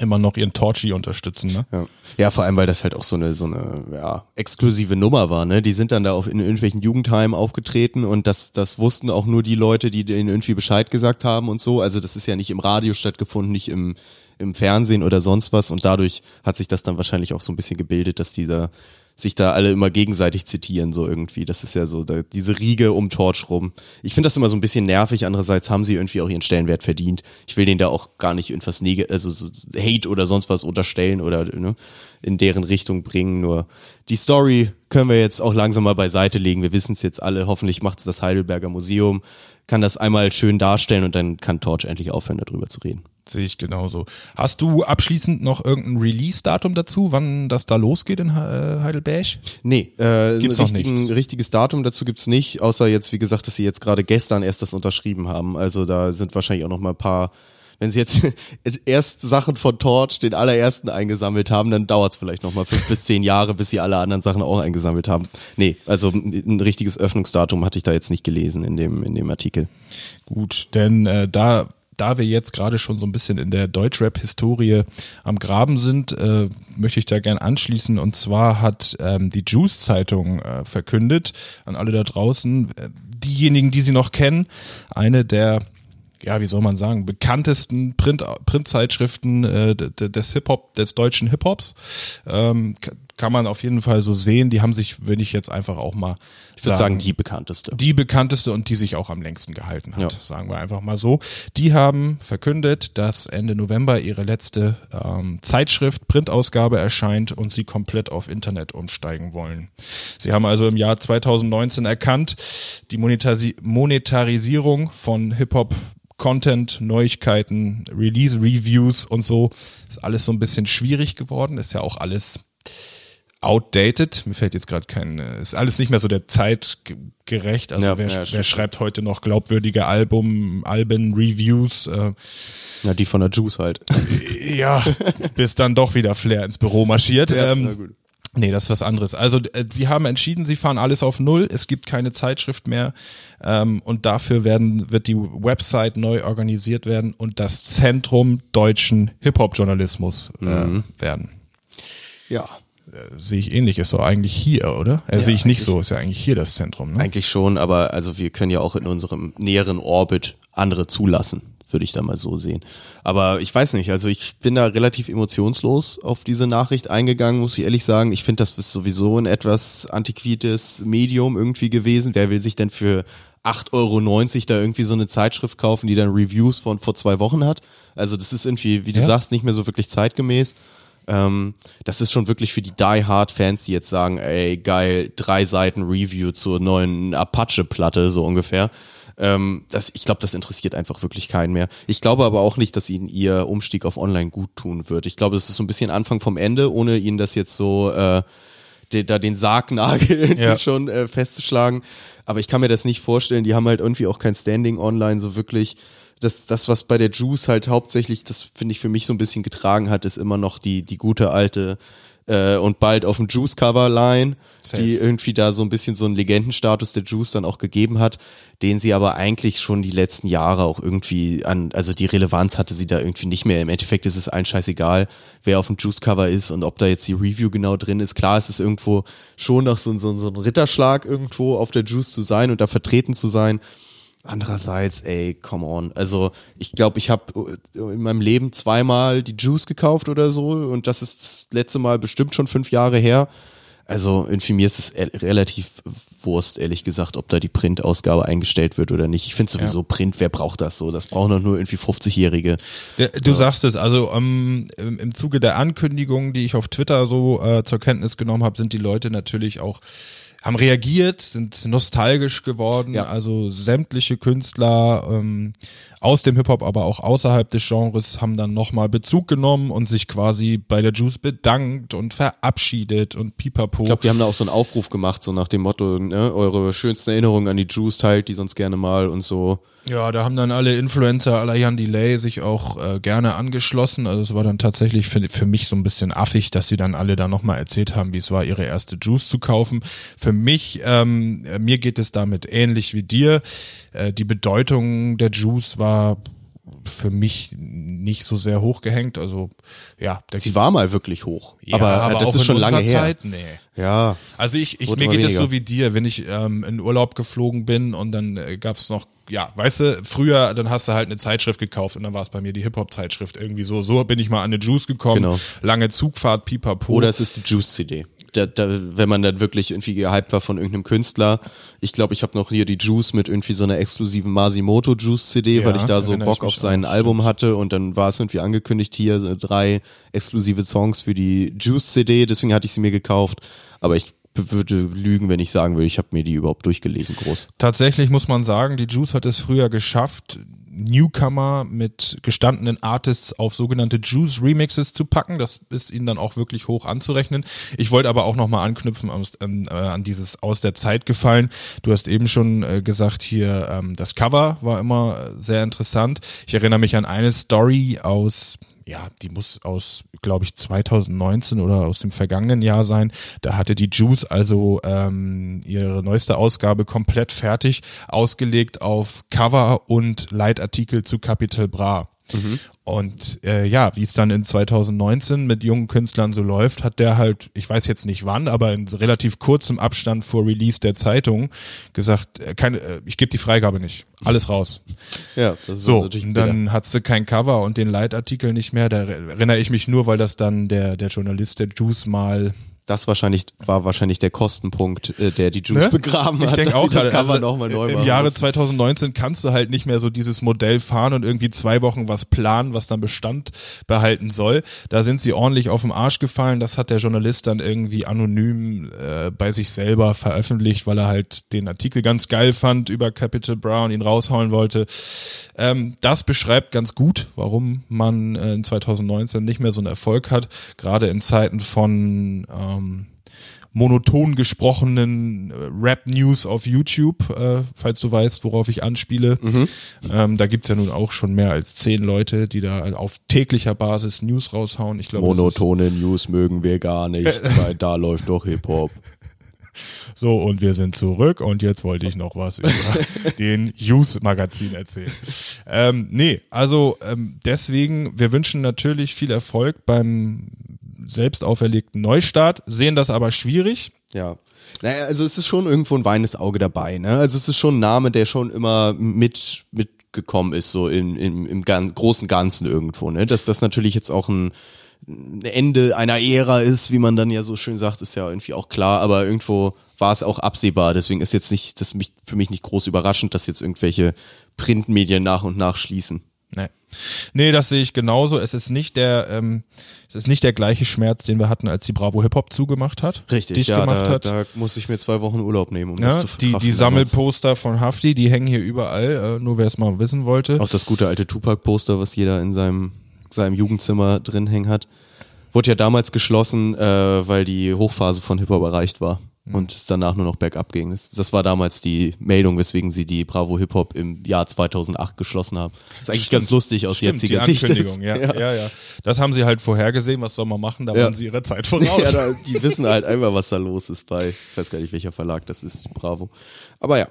immer noch ihren Torchi unterstützen, ne? Ja. ja, vor allem, weil das halt auch so eine, so eine, ja, exklusive Nummer war, ne? Die sind dann da auf, in irgendwelchen Jugendheimen aufgetreten und das, das wussten auch nur die Leute, die denen irgendwie Bescheid gesagt haben und so. Also das ist ja nicht im Radio stattgefunden, nicht im, im Fernsehen oder sonst was und dadurch hat sich das dann wahrscheinlich auch so ein bisschen gebildet, dass dieser, sich da alle immer gegenseitig zitieren, so irgendwie. Das ist ja so da, diese Riege um Torch rum. Ich finde das immer so ein bisschen nervig. Andererseits haben sie irgendwie auch ihren Stellenwert verdient. Ich will denen da auch gar nicht irgendwas Neg also so Hate oder sonst was unterstellen oder ne, in deren Richtung bringen. Nur die Story können wir jetzt auch langsam mal beiseite legen. Wir wissen es jetzt alle. Hoffentlich macht es das Heidelberger Museum, kann das einmal schön darstellen und dann kann Torch endlich aufhören, darüber zu reden. Sehe ich genauso. Hast du abschließend noch irgendein Release-Datum dazu, wann das da losgeht in äh, Heidelberg? Nee, äh, Gibt's ein noch richtigen, nichts? richtiges Datum dazu gibt's nicht, außer jetzt, wie gesagt, dass sie jetzt gerade gestern erst das unterschrieben haben. Also da sind wahrscheinlich auch noch mal ein paar, wenn sie jetzt erst Sachen von Torch, den allerersten eingesammelt haben, dann dauert's vielleicht noch mal fünf bis zehn Jahre, bis sie alle anderen Sachen auch eingesammelt haben. Nee, also ein ein richtiges Öffnungsdatum hatte ich da jetzt nicht gelesen in dem, in dem Artikel. Gut, denn äh, da da wir jetzt gerade schon so ein bisschen in der Deutschrap-Historie am Graben sind, äh, möchte ich da gern anschließen. Und zwar hat ähm, die Juice-Zeitung äh, verkündet an alle da draußen, äh, diejenigen, die sie noch kennen, eine der ja, wie soll man sagen, bekanntesten Print, Printzeitschriften äh, des Hip-Hop, des deutschen Hip-Hops. Ähm, kann man auf jeden Fall so sehen. Die haben sich, wenn ich jetzt einfach auch mal Ich würde sagen, die bekannteste. die bekannteste und die sich auch am längsten gehalten hat, Ja. sagen wir einfach mal so. Die haben verkündet, dass Ende November ihre letzte ähm, Zeitschrift, Printausgabe erscheint und sie komplett auf Internet umsteigen wollen. Sie haben also im Jahr 2019 erkannt, die Monetasi Monetarisierung von Hip-Hop Content, Neuigkeiten, Release, Reviews und so ist alles so ein bisschen schwierig geworden. Ist ja auch alles outdated. Mir fällt jetzt gerade kein, äh, ist alles nicht mehr so der Zeit ge- gerecht. Also Ja, wer, ja, wer schreibt heute noch glaubwürdige Album, Alben, Reviews? Äh, Ja, die von der Juice halt. ja, bis dann doch wieder Flair ins Büro marschiert. ähm, na gut. Nee, das ist was anderes. Also äh, sie haben entschieden, sie fahren alles auf Null. Es gibt keine Zeitschrift mehr ähm, und dafür werden wird die Website neu organisiert werden und das Zentrum deutschen Hip-Hop-Journalismus äh, Mhm. werden. Ja. Sehe ich ähnlich, ist so eigentlich hier, oder? Äh, sehe ich nicht so, ist ja eigentlich hier das Zentrum. Ne? Eigentlich schon, aber also wir können ja auch in unserem näheren Orbit andere zulassen, würde ich da mal so sehen. Aber ich weiß nicht, also ich bin da relativ emotionslos auf diese Nachricht eingegangen, muss ich ehrlich sagen. Ich finde, das ist sowieso ein etwas antiquites Medium irgendwie gewesen. Wer will sich denn für 8,90 Euro da irgendwie so eine Zeitschrift kaufen, die dann Reviews von vor zwei Wochen hat? Also das ist irgendwie, wie du Ja. sagst, nicht mehr so wirklich zeitgemäß. Ähm, das ist schon wirklich für die Die Hard Fans, die jetzt sagen, ey, geil, drei Seiten Review zur neuen Apache-Platte, so ungefähr. Ähm, das, ich glaube, das interessiert einfach wirklich keinen mehr. Ich glaube aber auch nicht, dass ihnen ihr Umstieg auf Online gut tun wird. Ich glaube, das ist so ein bisschen Anfang vom Ende, ohne ihnen das jetzt so äh, de, da den Sargnagel irgendwie Ja. schon äh, festzuschlagen. Aber ich kann mir das nicht vorstellen. Die haben halt irgendwie auch kein Standing online so wirklich. Das, das, was bei der Juice halt hauptsächlich, das finde ich für mich so ein bisschen getragen hat, ist immer noch die, die gute alte äh, und bald auf dem Juice-Cover-Line, die irgendwie da so ein bisschen so einen Legendenstatus der Juice dann auch gegeben hat, den sie aber eigentlich schon die letzten Jahre auch irgendwie an, also die Relevanz hatte sie da irgendwie nicht mehr. Im Endeffekt ist es allen scheißegal, wer auf dem Juice-Cover ist und ob da jetzt die Review genau drin ist. Klar, es ist irgendwo schon noch so, so, ein- so ein Ritterschlag irgendwo auf der Juice zu sein und da vertreten zu sein. Andererseits, ey, come on. Also ich glaube, ich habe in meinem Leben zweimal die Juice gekauft oder so und das ist das letzte Mal bestimmt schon fünf Jahre her. Also irgendwie mir ist es e- relativ Wurst, ehrlich gesagt, ob da die Printausgabe eingestellt wird oder nicht. Ich finde sowieso Print, wer braucht das so? Das brauchen doch nur irgendwie 50-Jährige. Der- Du sagst es, also ähm, im, Zuge der Ankündigung, die ich auf Twitter so äh, zur Kenntnis genommen habe, sind die Leute natürlich auch haben reagiert, sind nostalgisch geworden. Ja. Also sämtliche Künstler ähm, aus dem Hip-Hop, aber auch außerhalb des Genres haben dann nochmal Bezug genommen und sich quasi bei der Juice bedankt und verabschiedet und pipapo. Ich glaube, die haben da auch so einen Aufruf gemacht, so nach dem Motto, ne, eure schönsten Erinnerungen an die Juice teilt die sonst gerne mal und so. Ja, da haben dann alle Influencer aller Jan Delay sich auch äh, gerne angeschlossen. Also es war dann tatsächlich für, für mich so ein bisschen affig, dass sie dann alle da nochmal erzählt haben, wie es war, ihre erste Juice zu kaufen. Für mich, ähm, äh, mir geht es damit ähnlich wie dir. Äh, die Bedeutung der Juice war für mich nicht so sehr hochgehängt. Also ja, Sie war mal wirklich hoch. ja, aber, äh, das auch ist schon lange her. Zeit, nee. Ja. Also ich, ich mir geht es so wie dir, wenn ich ähm, in Urlaub geflogen bin und dann äh, gab's noch, ja, weißt du, früher, dann hast du halt eine Zeitschrift gekauft und dann war es bei mir die Hip-Hop-Zeitschrift irgendwie so. So bin ich mal an eine Juice gekommen. Genau. Lange Zugfahrt, pipapo. Oder es ist die Juice-CD. Da, da, wenn man dann wirklich irgendwie gehypt war von irgendeinem Künstler. Ich glaube, ich habe noch hier die Juice mit irgendwie so einer exklusiven Masimoto Juice-CD, Ja, weil ich da so Bock auf sein Album hatte und dann war es irgendwie angekündigt hier drei exklusive Songs für die Juice-CD, deswegen hatte ich sie mir gekauft. Aber ich würde lügen, wenn ich sagen würde, ich habe mir die überhaupt durchgelesen, groß. Tatsächlich muss man sagen, die Juice hat es früher geschafft, Newcomer mit gestandenen Artists auf sogenannte Juice Remixes zu packen. Das ist ihnen dann auch wirklich hoch anzurechnen. Ich wollte aber auch nochmal anknüpfen an, äh, an dieses aus der Zeit gefallen. Du hast eben schon äh, gesagt, hier ähm, das Cover war immer sehr interessant. Ich erinnere mich an eine Story aus ja, die muss aus, glaube ich, 2019 oder aus dem vergangenen Jahr sein. Da hatte die Juice also ähm, ihre neueste Ausgabe komplett fertig, ausgelegt auf Cover und Leitartikel zu Capital Bra. Und äh, ja, wie es dann in 2019 mit jungen Künstlern so läuft, hat der halt, ich weiß jetzt nicht wann, aber in relativ kurzem Abstand vor Release der Zeitung gesagt, äh, keine, äh, ich gebe die Freigabe nicht, alles raus. Ja, das ist So, natürlich und dann hat sie kein Cover und den Leitartikel nicht mehr. Da erinnere ich mich nur, weil das dann der, der Journalist der Juice mal. Das wahrscheinlich war wahrscheinlich der Kostenpunkt, äh, der die Juice Ne? begraben ich hat. denke dass auch das gerade, Cover also, noch mal neu Im Jahre mussten. 2019 kannst du halt nicht mehr so dieses Modell fahren und irgendwie zwei Wochen was planen, was dann Bestand behalten soll. Da sind sie ordentlich auf den Arsch gefallen. Das hat der Journalist dann irgendwie anonym äh, bei sich selber veröffentlicht, weil er halt den Artikel ganz geil fand über Capital Brown, ihn raushauen wollte. Ähm, das beschreibt ganz gut, warum man äh, in 2019 nicht mehr so einen Erfolg hat, gerade in Zeiten von ähm, monoton gesprochenen äh, Rap-News auf YouTube, äh, falls du weißt, worauf ich anspiele. Ähm, da gibt's ja nun auch schon mehr als zehn Leute, die da auf täglicher Basis News raushauen. Ich glaube, Monotone News mögen wir gar nicht, weil da läuft doch Hip-Hop. So, und wir sind zurück und jetzt wollte ich noch was über den Use-Magazin erzählen. Ähm, nee, also ähm, deswegen, wir wünschen natürlich viel Erfolg beim selbst auferlegten Neustart, sehen das aber schwierig. Ja. Naja, also es ist schon irgendwo ein weines Auge dabei, ne? Also es ist schon ein Name, der schon immer mit, mitgekommen ist, so im, im, im ganz, großen Ganzen irgendwo, ne? Dass das natürlich jetzt auch ein, ein Ende einer Ära ist, wie man dann ja so schön sagt, ist ja irgendwie auch klar, aber irgendwo war es auch absehbar. Deswegen ist jetzt nicht, das mich, für mich nicht groß überraschend, dass jetzt irgendwelche Printmedien nach und nach schließen. Nee. Nee, das sehe ich genauso. Es ist nicht der, ähm, es ist nicht der gleiche Schmerz, den wir hatten, als die Bravo Hip Hop zugemacht hat. dicht ja, gemacht da, hat. da muss ich mir zwei Wochen Urlaub nehmen, um ja, das zu die, verkraften die damals. Sammelposter von Hafti, die hängen hier überall, äh, nur wer es mal wissen wollte. Auch das gute alte Tupac-Poster, was jeder in seinem, seinem Jugendzimmer drin hängen hat. Wurde ja damals geschlossen, äh, weil die Hochphase von Hip-Hop erreicht war und es danach nur noch bergab ging. Das, das war damals die Meldung, weswegen sie die Bravo Hip-Hop im Jahr 2008 geschlossen haben. Das ist eigentlich ganz lustig aus Stimmt, jetziger Sicht. Ankündigung, ist. ja, ja. ja, Das haben sie halt vorhergesehen, was soll man machen, da Ja. waren sie ihrer Zeit voraus. ja, da, die wissen halt einmal, was da los ist bei, ich weiß gar nicht, welcher Verlag das ist, Bravo. Aber ja,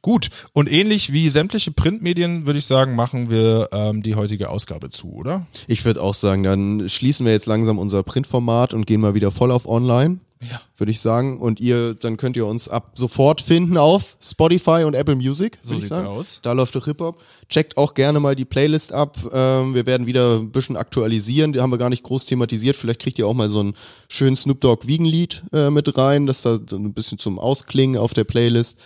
Gut, und ähnlich wie sämtliche Printmedien, würde ich sagen, machen wir ähm, die heutige Ausgabe zu, oder? ich würde auch sagen, dann schließen wir jetzt langsam unser Printformat und gehen mal wieder voll auf Online. Ja. würde ich sagen. Und ihr, dann könnt ihr uns ab sofort finden auf Spotify und Apple Music. So sieht's sagen. aus. Da läuft doch Hip-Hop. Checkt auch gerne mal die Playlist ab. Ähm, wir werden wieder ein bisschen aktualisieren. Die haben wir gar nicht groß thematisiert. Vielleicht kriegt ihr auch mal so einen schönen Snoop Dogg Wiegenlied äh, mit rein, das da so ein bisschen zum Ausklingen auf der Playlist.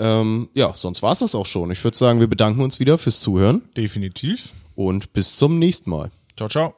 Ähm, ja, sonst war's das auch schon. Ich würde sagen, wir bedanken uns wieder fürs Zuhören Definitiv. und bis zum nächsten Mal. Ciao, ciao.